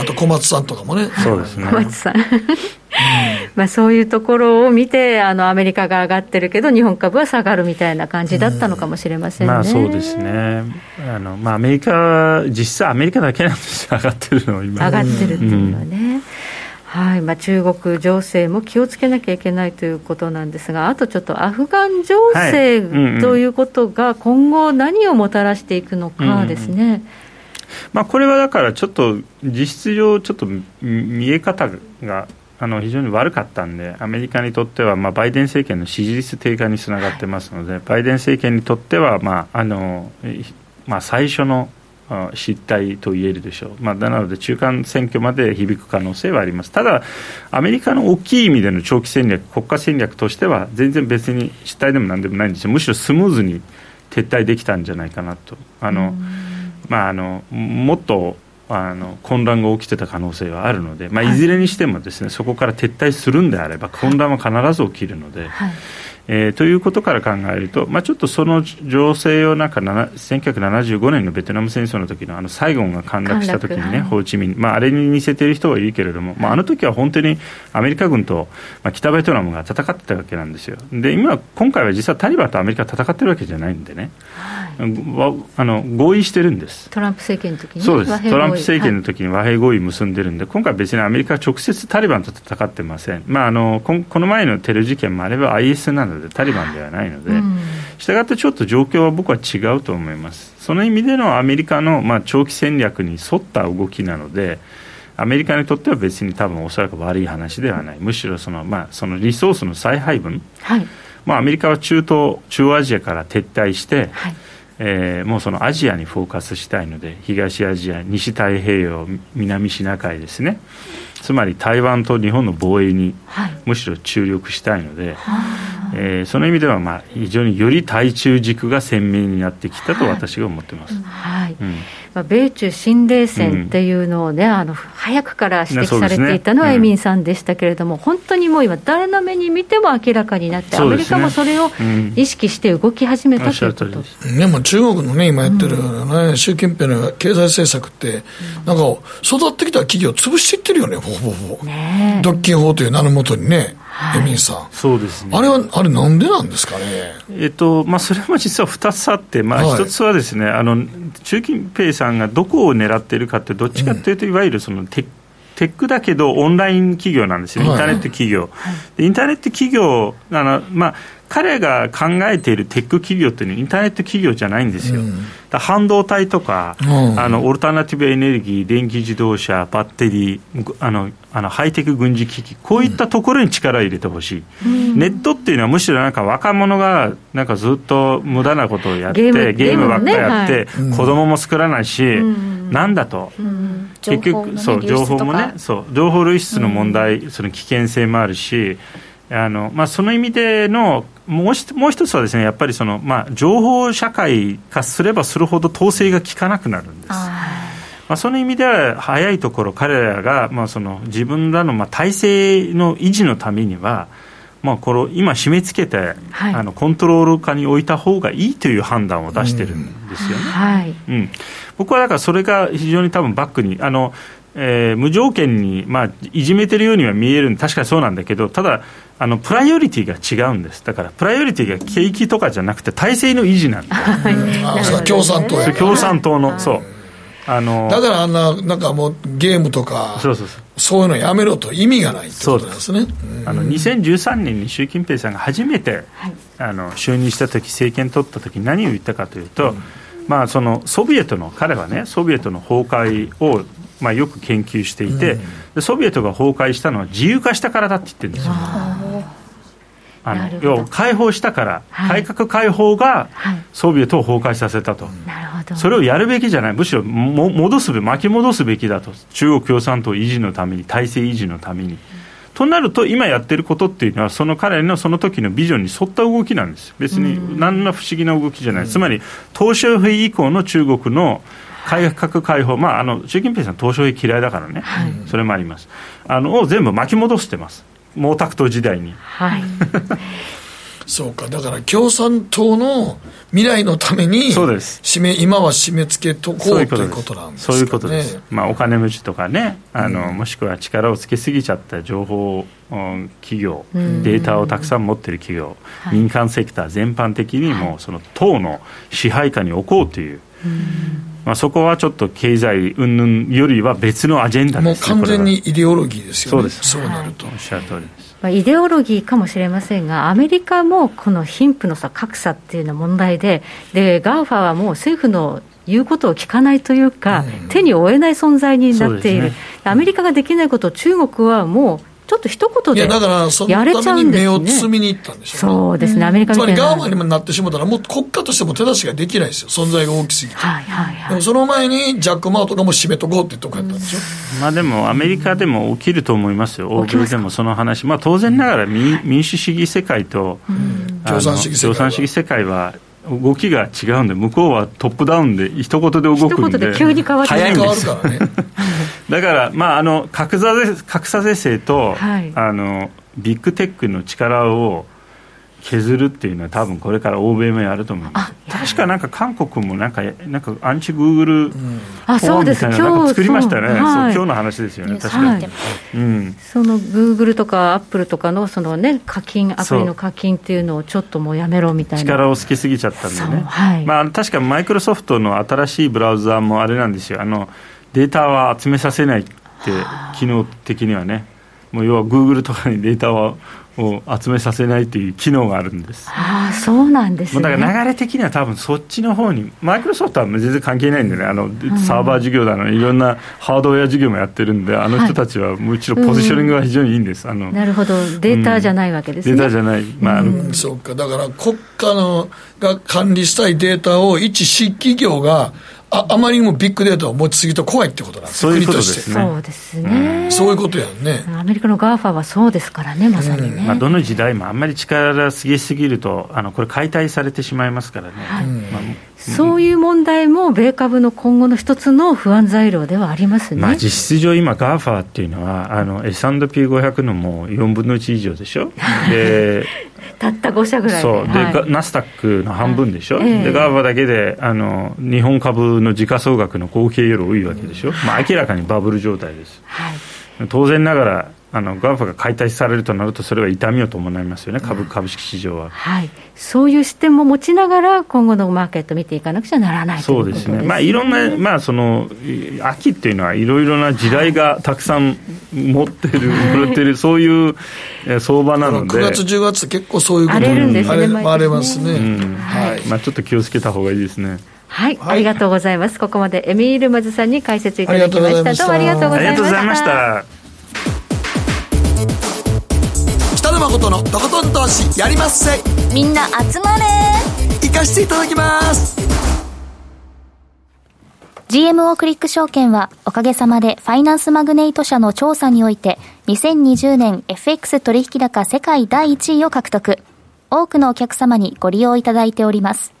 あと小松さんとかもね。そうですね。小松さんまあそういうところを見てあのアメリカが上がってるけど日本株は下がるみたいな感じだったのかもしれませんね、まあそうですね。あの、まあ、アメリカ実際アメリカだけなんですよ。上がってるの今。上がってるっていうのはね、うんはい。まあ、中国情勢も気をつけなきゃいけないということなんですが、あとちょっとアフガン情勢、はい。うんうん、ということが、今後、何をもたらしていくのかですね。うんうん。まあ、これはだからちょっと実質上、ちょっと見え方があの非常に悪かったんで、アメリカにとっては、まあ、バイデン政権の支持率低下につながってますので、バイデン政権にとっては、まああのまあ、最初の失態と言えるでしょう、まあ、なので中間選挙まで響く可能性はあります、ただ、アメリカの大きい意味での長期戦略、国家戦略としては、全然別に失態でもなんでもないんですよ、むしろスムーズに撤退できたんじゃないかなと、あのまあ、あのもっとあの混乱が起きてた可能性はあるので、まあ、いずれにしてもですね、はい、そこから撤退するんであれば、混乱は必ず起きるので。はいえー、ということから考えると、まあ、ちょっとその情勢をなんか1975年のベトナム戦争の時のあのサイゴンが陥落した時にね、ホーチミン、まあ、あれに似せている人はいいけれども、まあ、あの時は本当にアメリカ軍と、まあ、北ベトナムが戦ってたわけなんですよ。で今今回は実はタリバンとアメリカ戦ってるわけじゃないんでね、はい、あの合意してるんです。トランプ政権の時に、そうです。トランプ政権の時に和平合意結んでるんで、今回別にアメリカは直接タリバンと戦ってません、まあ、あのここの前のテロ事件もあれば IS なののでタリバンではないので、したがってちょっと状況は僕は違うと思います。その意味でのアメリカのまあ長期戦略に沿った動きなので、アメリカにとっては別に多分おそらく悪い話ではない、むしろその,、まあ、そのリソースの再配分、はい。まあ、アメリカは中東、中央アジアから撤退して、はい。えー、もうそのアジアにフォーカスしたいので、東アジア、西太平洋、南シナ海ですね。つまり台湾と日本の防衛にむしろ注力したいので、はい、えー、その意味ではまあ非常により対中軸が鮮明になってきたと私が思ってます、はい、まあ、米中新冷戦っていうのをね、あの早くから指摘されていたのはエミンさんでしたけれども、本当にもう今、誰の目に見ても明らかになって、アメリカもそれを意識して動き始めたということでも中国のね、今やってる、ね、習近平の経済政策って、なんか育ってきた企業、潰していってるよね、ほぼほぼ。独禁法という名のもとにね。エミンさん、そうですね、あれは、あれ、なんでなんですかね、えっとまあ、それも実は2つあって、まあ、1つはですね、はい、あの習近平さんがどこを狙っているかって、どっちかというと、いわゆるそのテッテックだけどオンライン企業なんですよ、インターネット企業。はい、インターネット企業あの、まあ、彼が考えているテック企業っていうのはインターネット企業じゃないんですよ。うん、半導体とか、うん、あのオルタナティブエネルギー、電気自動車、バッテリー、あのあのハイテク軍事機器、こういったところに力を入れてほしい、うん、ネットっていうのはむしろなんか若者がなんかずっと無駄なことをやって、ゲームばっかりやって、ねはい、子供も作らないし、なんだと、結局、ね、そう情報もねそう情報流出の問題、その危険性もあるしあのまあ、その意味でのもうもう一つはですねやっぱりその、まあ、情報社会化すればするほど統制が効かなくなるんです。まあ、その意味では早いところ彼らが、まあ、その自分らの、まあ、体制の維持のためには、まあ、これ今締め付けて、はい、あのコントロール下に置いた方がいいという判断を出してるんですよね。うん、はいうん、僕はだからそれが非常に多分バックにあのえー、無条件に、まあ、いじめてるようには見える確かにそうなんだけどただあのプライオリティが違うんです。だからプライオリティが景気とかじゃなくて体制の維持なんだ。共産党や共産党のそう。あのだからあんななんかもうゲームとかそうそうそう。そういうのやめろと意味がないってことなんです。ねあの2013年に習近平さんが初めて、はい、あの就任した時政権取った時何を言ったかというと、うん。まあ、そのソビエトの彼はねソビエトの崩壊をまあ、よく研究していて、うん、ソビエトが崩壊したのは自由化したからだって言ってるんですよ。あの要は解放したから、はい、改革開放がソビエトを崩壊させたと、それをやるべきじゃない、むしろも戻すべ巻き戻すべきだと、中国共産党維持のために、体制維持のために。うん、となると、今やってることっていうのは、その彼のその時のビジョンに沿った動きなんです、別に何ら不思議な動きじゃない、うん、つまり、鄧小平以降の中国の改革開放、まあ、あの習近平さん、東証嫌いだからね、はい、それもあります、あのを全部巻き戻してます、毛沢東時代に。はい。そうか、だから共産党の未来のために、そうです。締め今は締め付けとこうということなんです、ね、そういうことです、まあ、お金持ちとかねあの、うん、もしくは力をつけすぎちゃった情報企業、データをたくさん持ってる企業、民間セクター全般的にも、その党の支配下に置こうという。まあ、そこはちょっと経済云々よりは別のアジェンダです、ね、もう完全にイデオロギーですよね、そうです。そうなると、おっしゃる通りです。まあ、イデオロギーかもしれませんが、アメリカもこの貧富の差、格差っていうのは問題で、で GAFAはもう政府の言うことを聞かないというか、うん、手に負えない存在になっている、ね、アメリカができないことを中国はもうちょっと一言でやれちゃうんです、ね、目を摘みに行ったんでしょう、ね、そうですね、アメリカつまり GAFAにもなってしまったら、もう国家としても手出しができないですよ、存在が大きすぎて。はいはいはい、でもその前にジャック・マーとかも締めとこうってとこやったんでしょ。うん、まあでも、アメリカでも起きると思いますよ、欧米でもその話、まあ、当然ながら民民主主義世界と、うん、共産主義世界は。動きが違うんで、向こうはトップダウンで、一言で動くんで、で急に変わって早いんですよ。ね、だから、まあ、あの格差是格差是正と、はい、あのビッグテックの力を削るっていうのは多分これから欧米もやると思うんです確かなんか韓国もなんかなんかアンチグーグル法案みたいなの作りましたね、はい、今日の話ですよね。確かに、うん、そのグーグルとかアップルとかのそのね課金アプリの課金っていうのをちょっともうやめろみたいな。力をつけすぎちゃったんでね、はい、まあ確かマイクロソフトの新しいブラウザーもあれなんですよ。あのデータは集めさせないって機能的にはねもう要はグーグルとかにデータはを集めさせないという機能があるんです。ああ、そうなんですね。だから流れ的には多分そっちの方に、マイクロソフトは全然関係ないんでね、あの、サーバー事業だの、いろんなハードウェア事業もやってるんで、あの人たちはむしろポジショニングが非常にいいんです。あのなるほど、データじゃないわけですね。データじゃない。まあ、うん、そうか、だから国家のが管理したいデータを一私企業がああまりにもビッグデータを持ちすぎると怖いってことなんですそういうことですね。そうですね、うん、そういうことやんね。アメリカの GAFA はそうですからね、まさにね。うん、まあ、どの時代もあんまり力がすぎすぎると、あのこれ、解体されてしまいますからね。はいまあそういう問題も米株の今後の一つの不安材料ではありますね、まあ、実質上、今、 GAFAっていうのは、S&P500 のもう4分の1以上でしょ？でたった5社ぐらいそう。で、はい、ナスダックの半分でしょ、はい、で GAFAだけであの日本株の時価総額の合計より多いわけでしょ、まあ、明らかにバブル状態です、はい、当然ながらあの GAFAが解体されるとなると、それは痛みを伴いますよね、株株式市場は、はい、そういう視点も持ちながら、今後のマーケット見ていかなくちゃならないそうですね、まあ、いろんな、まあ、その秋っていうのは、いろいろな地雷がたくさん持ってる、持ってる、そういう相場なので、9月、10月、結構そういうこと荒れるんですね、荒れますね、はい。まあ、ちょっと気をつけた方がいいですね。はい、はい、ありがとうございます。ここまでエミール・マズさんに解説いただきました。どうもありがとうございました。野誠のとことん投資やりまっせ。みんな集まれ。行かしていただきます。GMO クリック証券はおかげさまでファイナンスマグネイト社の調査において2020年 FX 取引高世界第1位を獲得。多くのお客様にご利用いただいております。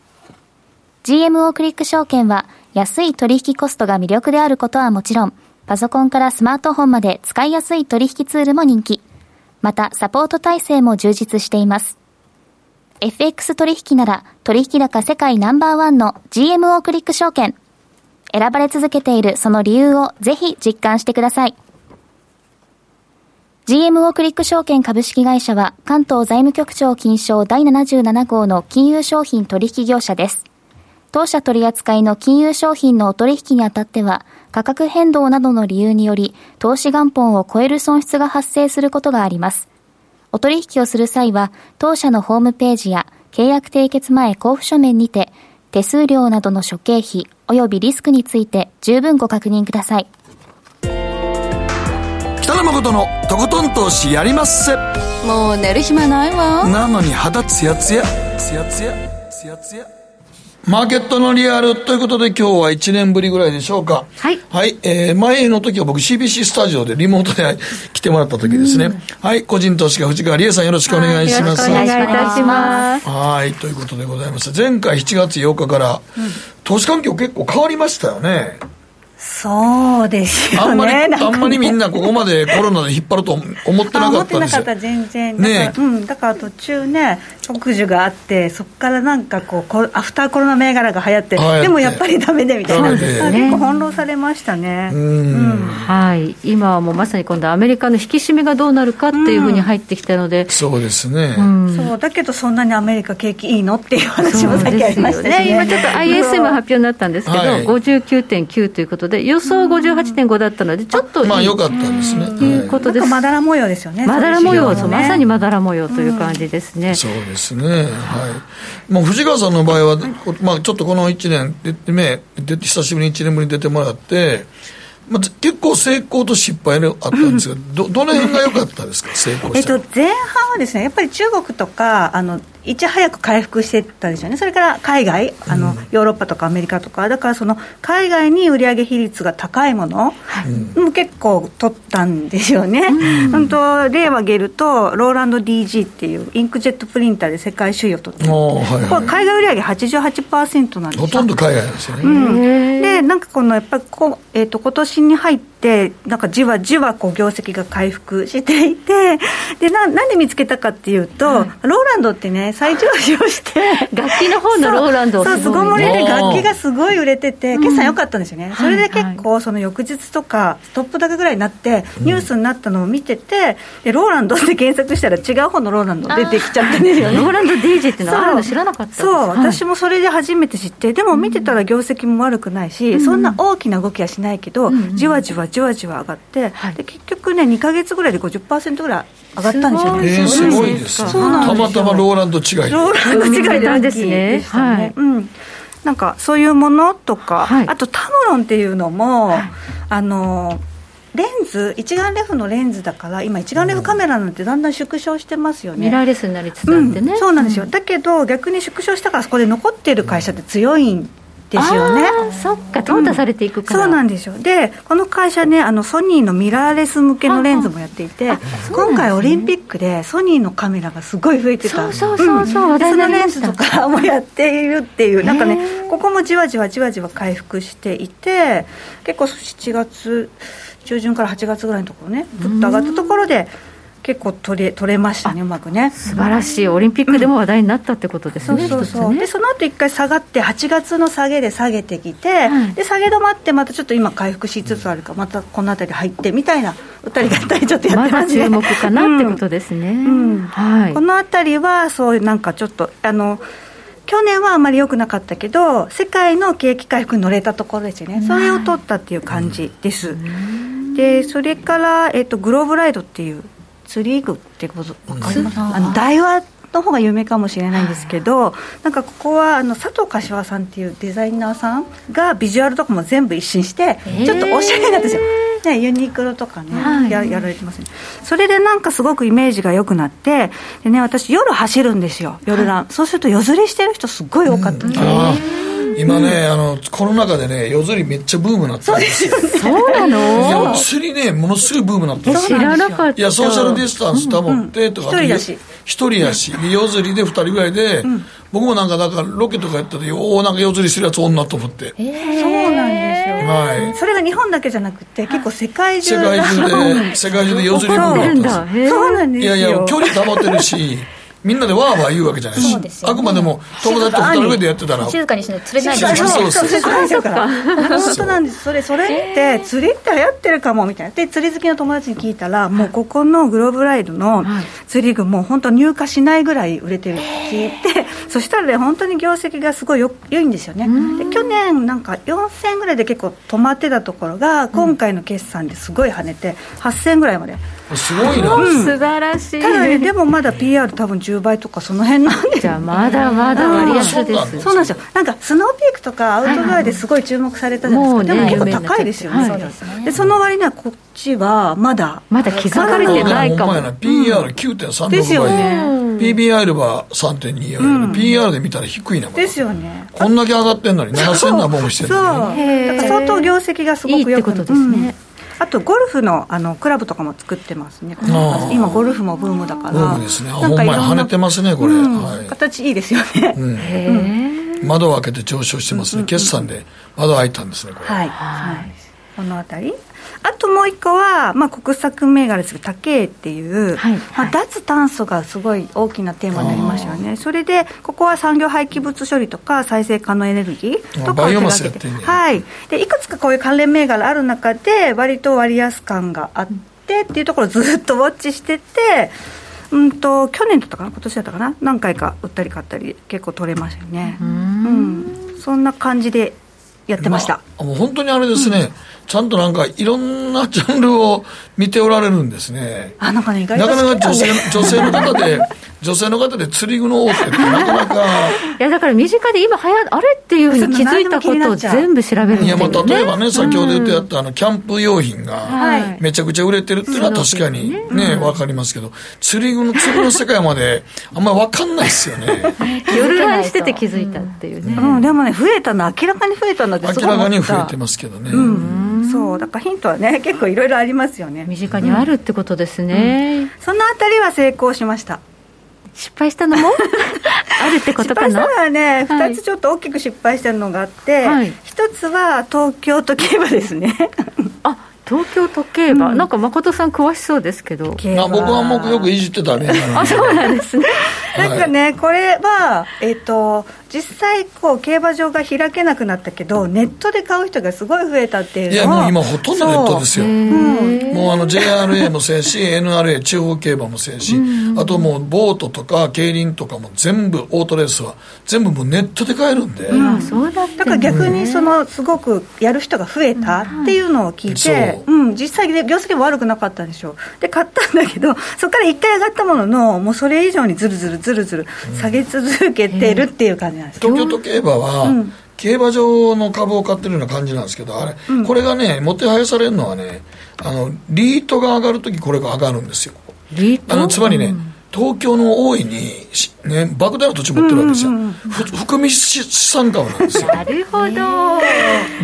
GMO クリック証券は安い取引コストが魅力であることはもちろんパソコンからスマートフォンまで使いやすい取引ツールも人気また、サポート体制も充実しています。FX 取引なら、取引高世界ナンバーワンの GMO クリック証券。選ばれ続けているその理由をぜひ実感してください。GMO クリック証券株式会社は関東財務局長金賞第77号の金融商品取引業者です。当社取扱いの金融商品のお取引にあたっては、価格変動などの理由により、投資元本を超える損失が発生することがあります。お取引をする際は、当社のホームページや契約締結前交付書面にて、手数料などの諸経費及びリスクについて十分ご確認ください。北野誠のとことん投資やりまっせ。もう寝る暇ないわ。なのに肌ツヤツヤ、ツヤツヤ、ツヤツヤ。マーケットのリアルということで今日は1年ぶりぐらいでしょうか。はい。はい。えー、前の時は僕 CBC スタジオでリモートで来てもらった時ですね。はい。個人投資家藤川理恵さんよろしくお願いします。お願いいたします。はい。ということでございます。前回7月8日から、うん、投資環境結構変わりましたよね。そうですよね。あんまり、あんまりみんなここまで コロナで引っ張ると思ってなかったんですよ。思ってなかった、全然。ねうん、だから途中ね、特需があって、そこからなんかこう、アフターコロナ銘柄が流行って、でもやっぱりダメでみたいな。結構翻弄されましたね。うん。はい。今はもうまさに今度アメリカの引き締めがどうなるかっていうふうに入ってきたので。そうですね。そう、だけどそんなにアメリカ景気いいのっていう話もさっきありましたね。今ちょっと ISM 発表になったんですけど、59.9ということで、で、予想58.5だったので、ちょっとまあ良かったですね。ということです。まだら模様ですよね。まだら模様、そう、まさにまだら模様という感じですね。そうですね。はい。もう藤川さんの場合は、まあちょっとこの1年、で、で、久しぶりに1年ぶりに出てもらって、まあ、結構成功と失敗があったんですが、どどの辺が良かったですか、成功えっと、前半はですね、やっぱり中国とか、あのいち早く回復してたですよね、それから海外あの、うん、ヨーロッパとかアメリカとか、だからその海外に売上比率が高いもの、も結構取ったんですよね、うん、本当、例を挙げると、ローランド DG っていうインクジェットプリンターで世界首位を取って、はいはい、海外売上88%なんですほとんど海外ですよね。うん、でなんかこのやっぱりこ、えーと、今年に入って、なんかじわじわこう業績が回復していて、でななんで見つけたかっていうと、はい、ローランドってね、再上場して 楽器の方のローランド。そう巣ごもりで楽器がすごい売れてて決算良かったんですよね、それで結構その翌日とかトップ高ぐらいになってニュースになったのを見ててでローランドって検索したら違う方のローランド出てきちゃったんですよね。ローランド DJ っていうのはあるの知らなかった。そう、私もそれで初めて知ってでも見てたら業績も悪くないし、そんな大きな動きはしないけど、じわじわじわじわ上がって、で結局ね2か月ぐらいで50%ぐらい上がったんですよね。えー、すごいです。たまたまローランド違い。ローランド違いなんですね。はい。うん。なんかそういうものとか、はい、あとタムロンっていうのも、はい、あのレンズ一眼レフのレンズだから今一眼レフカメラなんてだんだん縮小してますよね、ミラーレスになりつつあってね、うん、そうなんですよ、うん、だけど逆に縮小したからそこで残っている会社って強いんですよね。そっか、淘汰されていくうん、そうなんですよ。で、この会社ね、あのソニーのミラーレス向けのレンズもやっていて、ね、今回オリンピックでソニーのカメラがすごい増えてた。そうそうそう、うん、そのレンズとかもやっているっていう、なんかね、ここもじわじわじわじわ回復していて、結構7月中旬から8月ぐらいのところね、ぐっと上がったところで。結構取れ取れましたね、うまくね。素晴らしい、オリンピックでも話題になったってことですね、そうそうそう、ね、でその後一回下がって、8月の下げで下げてきて、はい、で下げ止まって、またちょっと今、回復しつつあるかまたこの辺り入ってみたいな、うったりがったりちょっとやってますね、まだ注目かなってことですね、うん。はい、この辺りは、そういうなんかちょっと、あの去年はあまり良くなかったけど、世界の景気回復に乗れたところですよね、それを取ったっていう感じです。でそれから、えっと、グローブライドっていうツリーグってこと分かります？あの台湾の方が有名かもしれないんですけど、なんかここはあの佐藤柏さんっていうデザイナーさんがビジュアルとかも全部一新して、ちょっとおしゃれなんですよ、ね、ユニクロとかね、はい、ややられてますね。それでなんかすごくイメージが良くなってでね私夜走るんですよ。夜ラン、はい、そうすると夜釣りしてる人すごい多かったんですよ、今ね、あのコロナ禍でね夜釣りめっちゃブームなってるんですよそうなのいや釣りねものすごいブームなってる知らなかった。いやソーシャルディスタンス保ってとか、一人だし。一人やし。夜釣りで二人ぐらいで、僕もなんかだからロケとかやった時おおなんか夜釣りするやつ女と思って、えー、そうなんですよ、はい、それが日本だけじゃなくて結構世界中世界中で世界中で夜釣りブームなったんですそうなんですよ。いやいや距離保ってるしみんなでわーわー言うわけじゃない。し、ね、あくまでも友達と二人目でやってたら。静かにしないと釣れないから。そうそうそう。そう本当なんですそれそれって釣りって流行ってるかもみたいな。で釣り好きの友達に聞いたらもうここのグローブライドの釣り具もう本当入荷しないぐらい売れてるって聞いてそしたらね本当に業績がすごいよ良いんですよね。で去年なんか4000円ぐらいで結構止まってたところが今回の決算ですごい跳ねて8000円ぐらいまですごいな、うん、素晴らしい。ただねでもまだ PR 多分10倍とかその辺なんで。じゃあまだまだ割安です。そうなんですよ。なんかスノーピークとかアウトドアですごい。注目されたじゃないですか、でも結構高いですよね、はい、でその割にはこっちはまだ。まだ気づかれてないかも、ね、PR9.36 倍、ですよね。PBR は3.24、うん、PR で見たら低いなですよね。こんだけ上がってんのに7000なもんしてるね、そう。だから相当業績がすごくよくことですね、あとゴルフのあのクラブとかも作ってますね。今ゴルフもブームだから。ブームですね。ほんまに跳ねてますねこれ、うん。はい、形いいですよね、うん、窓を開けて上昇してますね、決算で窓開いたんですねこれ。はい、はい、この辺りあともう一個は、まあ、国策銘柄ですけど、高えっていう、はい、まあ、脱炭素がすごい大きなテーマになりましたよね、それで、ここは産業廃棄物処理とか、再生可能エネルギーとかを手掛けて、はい、でいくつかこういう関連銘柄ある中で、割と割安感があってっていうところをずっとウォッチしてて、うんと去年だったかな、今年だったかな、何回か売ったり買ったり、結構取れましたよね。うん。うん。そんな感じでやってました。まあ、もう本当にあれですね、うんちゃんとなんかいろんなジャンルを見ておられるんですね。あなんかね、なかなか女性 女性の方で、女性の方で釣り具の大手ってなかなか。いや、だから身近で今はや、あれっていうふうに気づいたことを全部調べるんいや、まあ例えばね、先ほど言ってやったあの、キャンプ用品が、めちゃくちゃ売れてるっていうのは確かにね、わかりますけど、釣り具の、釣りの世界まであんまりわかんないですよね。夜ラしてて気づいたっていうね。うん、でもね、増えたの、明らかに増えたので明らかに増えてますけどね。うんそうだからヒントはね結構いろいろありますよね。身近にあるってことですね、うん。うん、そのあたりは成功しました。失敗したのも？あるってことかな？失敗したのはね、はい、2つちょっと大きく失敗してるのがあって、はい、1つは東京と競馬ですね。あ東京都競馬、うん、なんか誠さん詳しそうですけど。あ僕はもうよくいじってたね。あそうなんですね。なんかねこれはえっ、ー、と実際こう競馬場が開けなくなったけどネットで買う人がすごい増えたっていういやもう今ほとんどネットですよ、うん、もうあの JRA もせえし NRA 地方競馬もせえし、うん、あともうボートとか競輪とかも全部オートレースは全部もうネットで買えるんで、うん、そうだだから逆にそのすごくやる人が増えたっていうのを聞いて、うん、実際で業績も悪くなかったんでしょう。で買ったんだけど そこから1回上がったもののもうそれ以上にずるずるずるずる下げ続けてるっていう感じなんです、東京都競馬は、うん。競馬場の株を買ってるような感じなんですけど、あれ、うん、これがね、もてはやされるのはね、あのリートが上がるとき、これが上がるんですよ。リート？あのつまりね、東京の大いに、ね、莫大な土地持ってるわけですよ、含み資産株なんですよ。なるほど。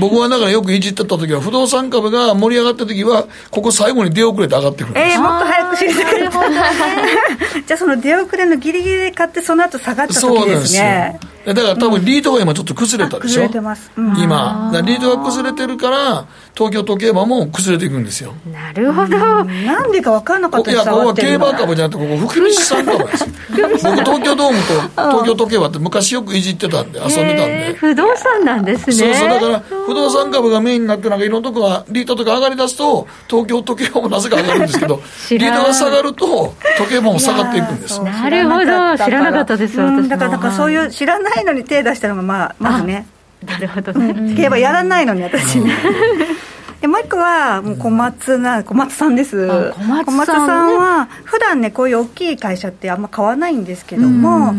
僕はだからよくいじってた時は不動産株が盛り上がった時はここ最後に出遅れて上がってくるんです。えー、もっと早く知りたかった、ね、じゃあその出遅れのギリギリで買ってその後下がった時ですね。だから多分リードが今ちょっと崩れたでしょ、崩れてます、うん、今。リードが崩れてるから東京都競馬も崩れていくんですよ。なるほど、なんでか分かんなかったいやここは競馬株じゃなくてここ含み資産株ですよ。僕東京ドームと東京都競馬って昔よくいじってたんで遊んでたんで。不動産なんですね。そうそうだから不動産株がメインになってなんかいろんなとこがリードとか上がりだすと東京都競馬もなぜか上がるんですけど リードが下がると時計馬も下がっていくんですなるほど。知らなかったです私だからだからそういう知らないのに手出したのがまあまずねなるほどね。競馬やらないのに私ね。でもう一個はもう小松な小松さんです。小松さんは普段ねこういう大きい会社ってあんま買わないんですけども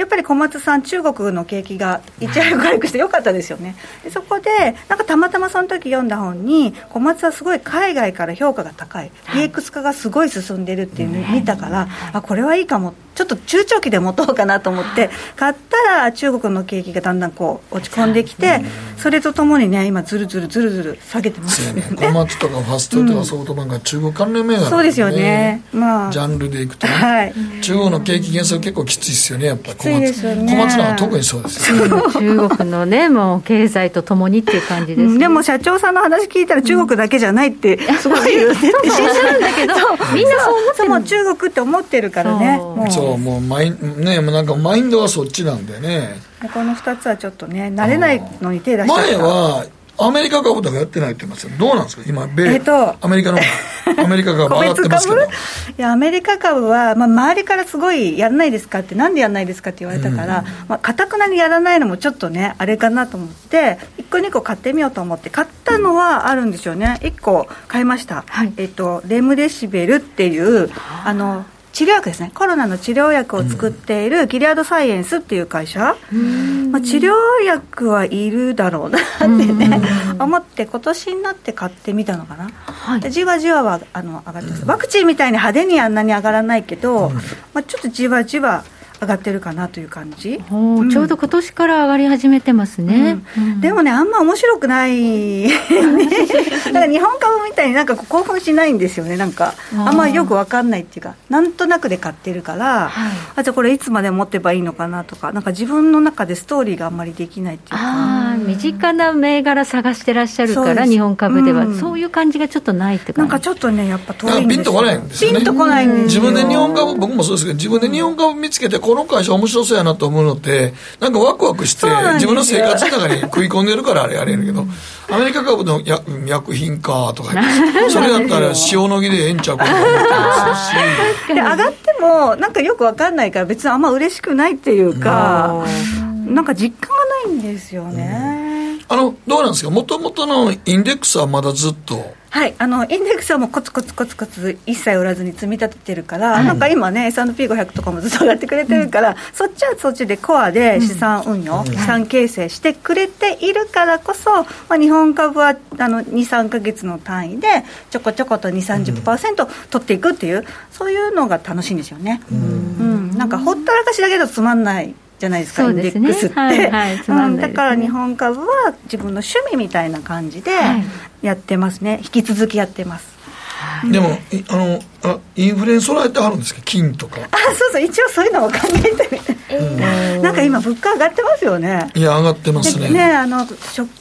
やっぱり小松さん、中国の景気がいち早くしてよかったですよね、でそこで、なんかたまたまその時読んだ本に、小松はすごい海外から評価が高い、DX 化がすごい進んでるっていうのを見たから、あこれはいいかも、ちょっと中長期で持とうかなと思って、買ったら中国の景気がだんだんこう落ち込んできて、それとともにね、今、ずるずるずるずる下げてます。ね。小松とかファストとかソフトバンクが中国関連銘柄、ね、そうですよね、まあ、ジャンルでいくと、ね、はい、中国の景気減速結構きついですよね、やっぱり。いですよね。小松菜は特にそうですよ、中国のね、もう経済とともにっていう感じです、ね、でも社長さんの話聞いたら、中国だけじゃないって、すごい言う、信じるんだけど、みんなそう思ってる。も中国って思ってるからね、そう、もうマイ,、ね、もうなんかマインドはそっちなんでね。この2つはちょっとね、慣れないのに手出して前はアメリカ株とかやってないって言いますよ。どうなんですか？今米、えっと、アメリカの アメリカ株上がってますけど。いやアメリカ株は、まあ、周りからすごいやらないですかってなんでやらないですかって言われたからかた、くなにやらないのもちょっとねあれかなと思って1個2個買ってみようと思って買ったのはあるんですよね。1個買いました、はい、えっと、レムデシベルっていうあの治療薬ですね。コロナの治療薬を作っているギリアドサイエンスっていう会社、まあ、治療薬はいるだろうなってね 思って今年になって買ってみたのかな、はい、じわじわはあの上がってます。ワクチンみたいに派手にあんなに上がらないけど、まあ、ちょっとじわじわ上がってるかなという感じ、うん、ちょうど今年から上がり始めてますね、うん、でもねあんま面白くない だから日本株みたいになんか興奮しないんですよね。なんかあんまよく分かんないっていうかなんとなくで買ってるから、はい、あじゃあこれいつまで持ってばいいのかなとかなんか自分の中でストーリーがあんまりできないっていうか。身近な銘柄探してらっしゃるから日本株では、うん、そういう感じがちょっとないって感じ。なんかちょっとねやっぱ遠いんですピンとこないんですよね。ピンとこないんです自分で日本株僕もそうですけど自分で日本株見つけてこの会社面白そうやなと思うのって、なんかワクワクして、自分の生活の中に食い込んでるからあれやれるけど、アメリカ株の薬品かとか それだったら塩野義でええんちゃうかと思ってますし。で、上がっても、なんかよくわかんないから、別にあんま嬉しくないっていうか、なんか実感がないんですよね。あの、どうなんですか？もともとのインデックスはまだずっと？はい、あのインデックスはもうコツコツコツコツ一切売らずに積み立ててるから、はい、なんか今ね S&P500 とかもずっと上がってくれてるから、うん、そっちはそっちでコアで資産運用、うん、資産形成してくれているからこそ、まあ、日本株はあの23か月の単位でちょこちょこと2 3 0取っていくっていうそういうのが楽しいんですよね、うん、うん、なんかほったらかしだけどつまんないじゃないですか、すね、インデックスって、はいはいね。うん、だから日本株は自分の趣味みたいな感じでやってますね、引き続きやってます。でもあのあインフレに備えてあるんですか金とか。あそうそう一応そういうのも考えてみて、えー、なんか今物価上がってますよね。いや上がってますね。ねあの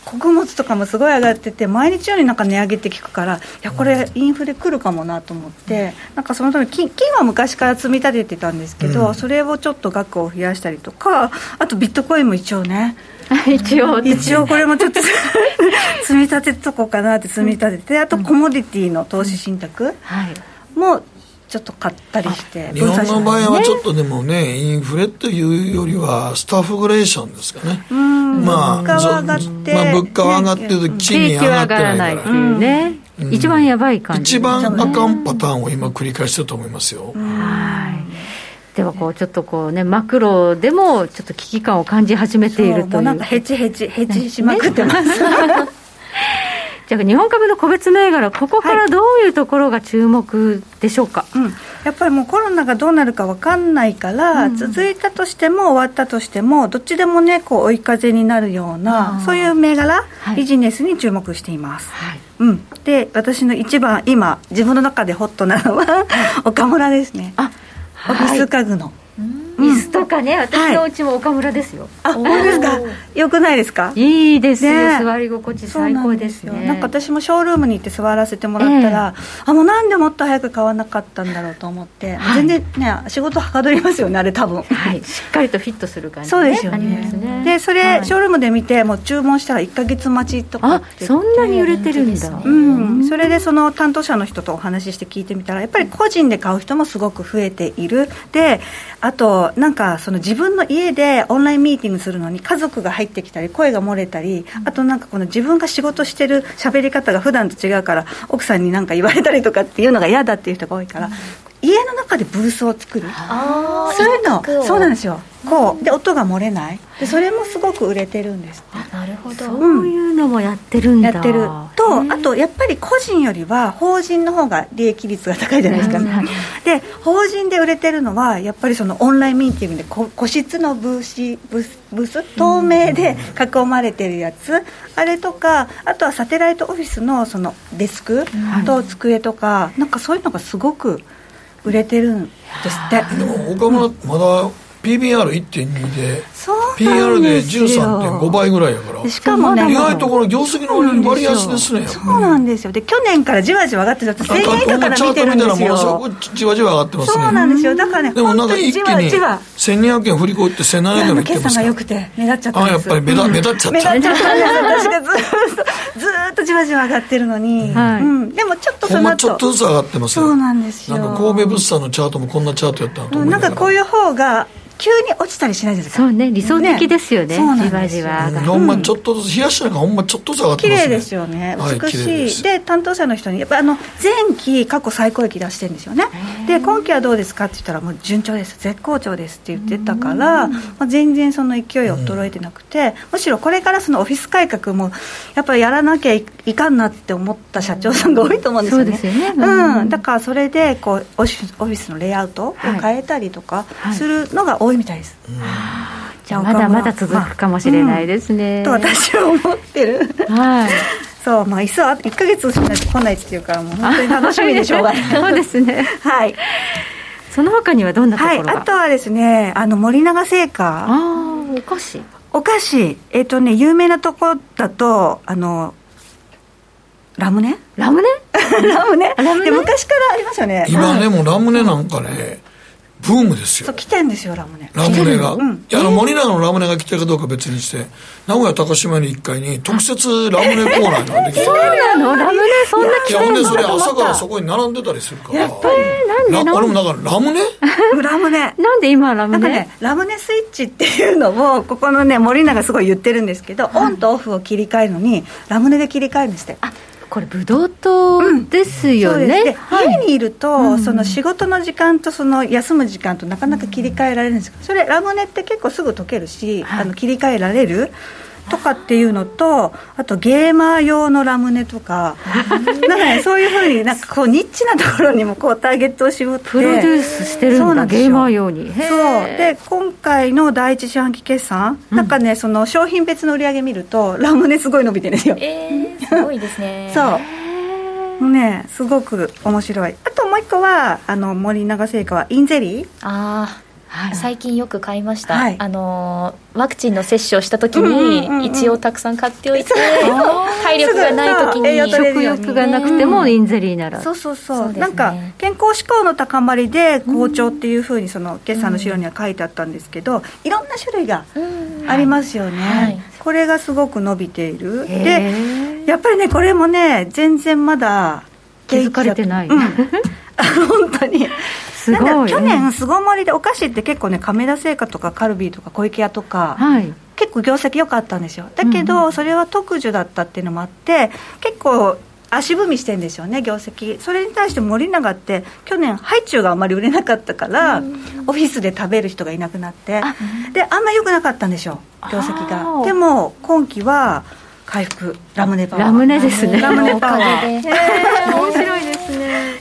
穀物とかもすごい上がってて毎日ようになんか値上げって聞くからいやこれインフレ来るかもなと思って、うん、なんかそのため金金は昔から積み立ててたんですけど、うん、それをちょっと額を増やしたりとかあとビットコインも一応ね。一応一応これもちょっと 積み立てとこうかなって積み立ててあとコモディティの投資信託もちょっと買ったりして日本の場合はちょっとでもねインフレというよりはスタッフグレーションですかね。まあ物価は上がってまあ物価は上がってる賃金上がってないから。ね、一番やばい感じ、一番あかんパターンを今繰り返してると思いますよ。はい。ではこうちょっとこうねマクロでもちょっと危機感を感じ始めているという。なんかヘチヘチヘチしまくってます、じゃあ日本株の個別銘柄、ここからどういうところが注目でしょうか、はいうん、やっぱりもうコロナがどうなるか分かんないから、うん、続いたとしても終わったとしても、どっちでもね、こう追い風になるような、そういう銘柄、はい、ビジネスに注目しています。はい。うん、で私の一番今自分の中でホットなのは 岡村ですね。あオフィス家具の、椅子とかね、私のうちも岡村ですよ、あ本当ですか？よくないですか？いいですね。座り心地最高ですね。なんか私もショールームに行って座らせてもらったら、あもうなんでもっと早く買わなかったんだろうと思って、全然ね仕事はかどりますよねあれ多分。はい。しっかりとフィットする感じ、そうですよね。でそれ、ショールームで見てもう注文したら1か月待ちとかそんなに売れてるんだ。うん。それでその担当者の人とお話しして聞いてみたらやっぱり個人で買う人もすごく増えている。であとなんかその自分の家でオンラインミーティングするのに家族が入ってきたり声が漏れたりあとなんかこの自分が仕事してる喋り方が普段と違うから奥さんに何か言われたりとかっていうのが嫌だっていう人が多いから、家の中でブースを作る？そういうの。そうなんですよ。こう。で音が漏れない。でそれもすごく売れてるんですなるほど。そういうのもやってるんだ。やってる。とあとやっぱり個人よりは法人の方が利益率が高いじゃないですか、ね、で法人で売れてるのはやっぱりそのオンラインミーティングで個室のブーシブブース透明で囲まれてるやつ。あれとかあとはサテライトオフィスのそのデスクと机とかなんかそういうのがすごく売れてるんですって。でも岡村まだ PBR1.2 で PR で13.5倍ぐらいやから。しかもね意外とこの業績の割安ですねそうなんですよ。で去年からじわじわ上がってるって1000円以下から見てるんですよ。じわじわ上がってますね。そうなんですよ。だからねでもなんか一気に1200円振り込んで1700円の決算が良くて目立っちゃったあやっぱり目立っちゃった。目立っちゃった私がずっとずっとじわじわ上がってるのに、はい。うん、でもちょっとその後。ちょっとずつ上がってますそうなんですよ。なんか神戸物産のチャートもこんなチャートやったのなんかこういう方が急に落ちたりしないですか。そうね理想的ですよねねじわじわほんまちょっとずつ冷やしなんかほんまちょっとずつ上がってますね。綺麗ですよね。美しい、で担当者の人にやっぱあの前期過去最高益出してるんですよね。で今期はどうですかって言ったらもう順調です。絶好調ですって言ってたから、まあ、全然その勢いは衰えてなくて、むしろこれからそのオフィス改革もやっぱりやらなきゃいかんなって思った社長さんが多いと思うんですよね、そうですよね、うん、だからそれでこうオフィスのレイアウトを変えたりとかするのが多いみたいです、はいじゃあまだまだ続くかもしれないですね、まあうん、と私は思ってる。はい。そうまあ、いっそ1か月しないと来ないっていうからもう本当に楽しみでしょうがない。そうですね。はい。その他にはどんなところが、はい、あとはですねあの森永製菓。ああお菓子。お菓子。えっ、ー、とね有名なとこだとあのラムネ？ラムネ？ラムネ？ラムネ？昔からありますよね。今ねもうラムネなんかね、ブームですよ。そう来てんですよラムネ。ラムネが、うん、いやあの森永のラムネが来てるかどうか別にして名古屋高島に1階に特設ラムネコーナーができて。そうなの？ラムネそんな来てるの？いやそれ朝からそこに並んでたりするから。やっぱりなんであれもだからラムネ？ラムネ。なんで今ラムネ、ね、ラムネスイッチっていうのをここのね森永すごい言ってるんですけど、オンとオフを切り替えるのにラムネで切り替えるんですって。あこれブドウ糖ですよね、うんはい、家にいると、うん、その仕事の時間とその休む時間となかなか切り替えられるんですそれラムネって結構すぐ溶けるし、はい、あの切り替えられるとかっていうのとあとゲーマー用のラムネとか。なんか、ね、そういうふうになんかこうニッチなところにもこうターゲットを絞って。プロデュースしてるんだゲーマー用に。そう。で今回の第一四半期決算、うん、なんかねその商品別の売り上げ見るとラムネすごい伸びてるんですよ。えー、すごいですね。そう。ねすごく面白い。あともう一個はあの森永製菓はインゼリー。ああはい、最近よく買いました、はい、あのワクチンの接種をした時に、一応たくさん買っておいて、体力がない時に食欲がなくてもインゼリーなら、そうそうそう、ね、なんか健康志向の高まりで好調っていうふうにその決算の資料には書いてあったんですけど、いろんな種類がありますよね、はい、これがすごく伸びている。でやっぱりねこれもね全然まだ気づかれてない、うん、本当にすごい。去年巣ごもりでお菓子って結構ね亀田製菓とかカルビーとか小池屋とか、はい、結構業績良かったんですよ。だけど、それは特需だったっていうのもあって結構足踏みしてんですよね業績。それに対して森永って去年ハイチュウがあんまり売れなかったから、オフィスで食べる人がいなくなってであんまり良くなかったんでしょ業績が。でも今期は回復。ラムネバー。ラムネですね。ラムネバー。で、えー、面白いですね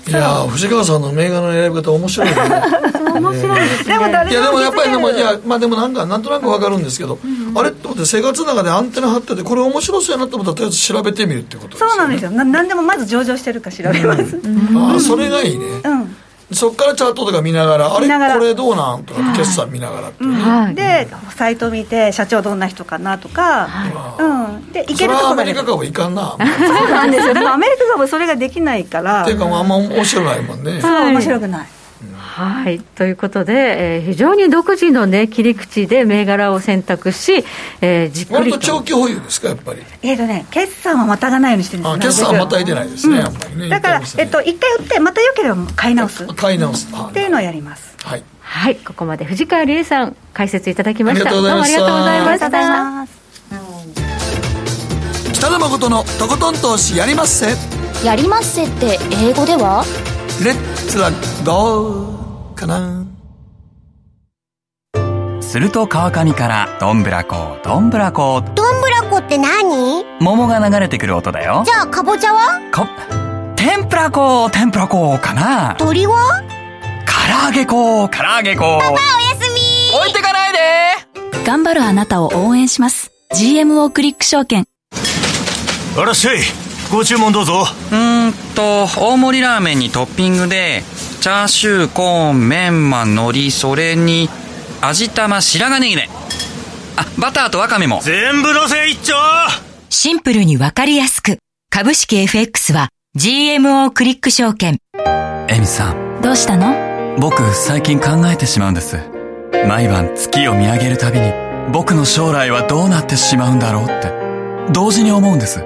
いや藤川さんの銘柄の選び方面白いね。面白いですね。でもいやでもやっぱりでもいやまあでもなんかなんとなくわかるんですけど、うん、あれってって生活の中でアンテナ張っててこれ面白そうやなと思ったらとりあえず調べてみるってことですよね。そうなんですよ。な何でもまず上場してるか調べます、うん、ああそれがいいね。うんそこからチャートとか見ながらあれこれどうなんとか決算見ながらってね、はい、でサイト見て社長どんな人かなとか、はい、うん。でいけるとこアメリカ株いかんな。そうなんですよ。アメリカ株それができないから。っていうかあんま面白ないもんね。そう面白くないはい、ということで、えー、非常に独自の、ね、切り口で銘柄を選択し、えー、じっくりと長期保有ですか、やっぱり？えっ、ー、とね、決算はまたがないようにしてるんですあ決算はまたいでないですね、うん、やっぱりね。だから、えっと、一回売って、またよければ買い直す。買い直す。っていうのをやります。はい。はい、ここまで藤川理恵さん、解説いただきました。どうもありがとうございました。北野誠のとことん投資やりまっせ。やりまっせって英語では？レッツはゴー。かな。すると川上からどんぶらこどんぶらこ。どんぶらこって何？桃が流れてくる音だよ。じゃあかぼちゃは？こ天ぷらこ天ぷらこかな。鳥は？唐揚げこ唐揚げこ。パパおやすみ。置いてかないで。頑張るあなたを応援します。GMO クリック証券。あらっしゃいご注文どうぞ。うんと大盛りラーメンにトッピングでチャーシューコーンメンマ海苔それに味玉白髪ネギね。あバターとワカメも。全部のせ一丁。シンプルにわかりやすく。株式 FX は GMO クリック証券。エミさん。どうしたの？僕最近考えてしまうんです。毎晩月を見上げるたびに。僕の将来はどうなってしまうんだろうって。同時に思うんです。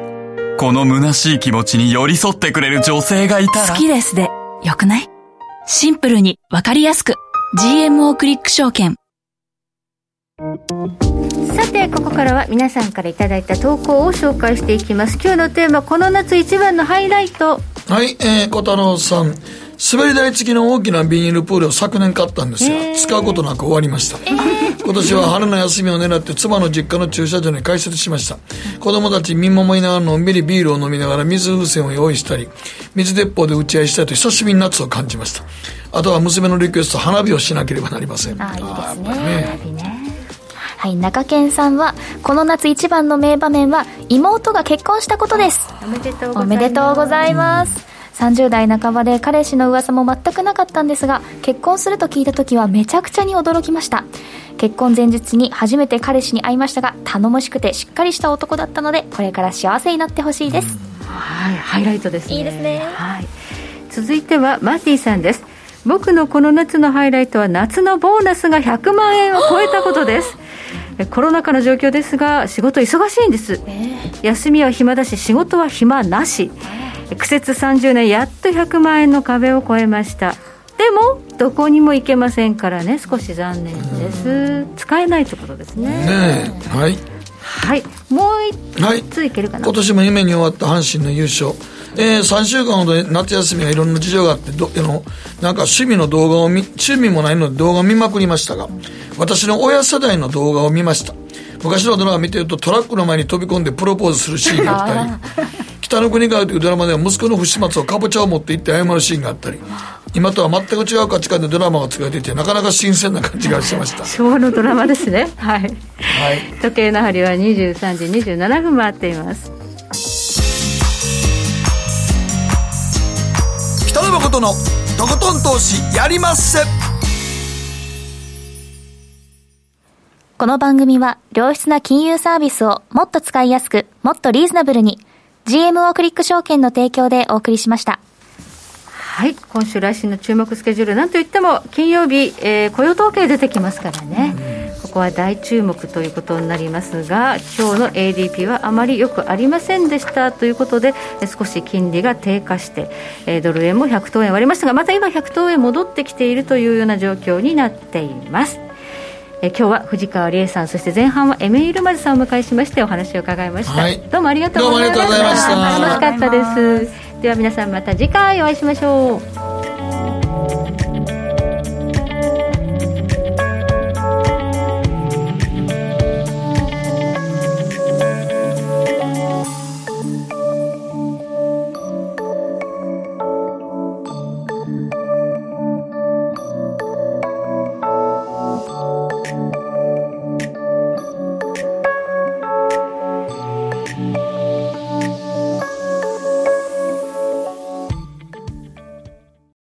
この虚しい気持ちに寄り添ってくれる女性がいたら。好きですで。よくない？シンプルにわかりやすく。GMO クリック証券。さてここからは皆さんからいただいた投稿を紹介していきます。今日のテーマこの夏一番のハイライト。はい、えー、小太郎さん滑り台付きの大きなビニールプールを昨年買ったんですが、えー、使うことなく終わりました、えー、今年は春の休みを狙って妻の実家の駐車場に開設しました。子供たち見守りながらのんびりビールを飲みながら水風船を用意したり水鉄砲で打ち合いしたいと久しぶりに夏を感じました。あとは娘のリクエスト花火をしなければなりません。ああいいですね花火ね。はい、中堅さんはこの夏一番の名場面は妹が結婚したことです。おめでとうございます30代半ばで彼氏の噂も全くなかったんですが結婚すると聞いた時はめちゃくちゃに驚きました。結婚前日に初めて彼氏に会いましたが頼もしくてしっかりした男だったのでこれから幸せになってほしいです、はいハイライトですね。いいですね、はい、続いてはマーティさんです。僕のこの夏のハイライトは夏のボーナスが100万円を超えたことです。コロナ禍の状況ですが仕事忙しいんです、え。ー、休みは暇だし仕事は暇なし、苦節30年やっと100万円の壁を超えました。でもどこにも行けませんからね。少し残念です。使えないってことですね。ねはい。はい。もう一つい。けるかな、はい、今年も夢に終わった阪神の優勝。えー、3週間ほど夏休みはいろんな事情があってどのなんか趣味の動画を見趣味もないので動画を見まくりましたが私の親世代の動画を見ました。昔のドラマ見てるとトラックの前に飛び込んでプロポーズするシーンがあったり 北の国からというドラマでは息子の不始末をかぼちゃを持って行って謝るシーンがあったり今とは全く違う価値観でドラマが作られていてなかなか新鮮な感じがしました。昭和のドラマですね。はい、はい、時計の針は23時27分回っています。北野誠のとことん投資やりまっせ。この番組は良質な金融サービスをもっと使いやすくもっとリーズナブルに GMO クリック証券の提供でお送りしました。はい、今週来週の注目スケジュール、なんといっても金曜日、えー、雇用統計出てきますからね、ここは大注目ということになりますが、今日の ADP はあまりよくありませんでしたということで、少し金利が低下して、えー、ドル円も100等円割りましたが、また今、100等円戻ってきているというような状況になっています。え今日は藤川理恵さんそして前半はエメイルマズさんをお迎えしましてお話を伺いました、はい、どうもありがとうございました。楽しかったです。では皆さんまた次回お会いしましょう。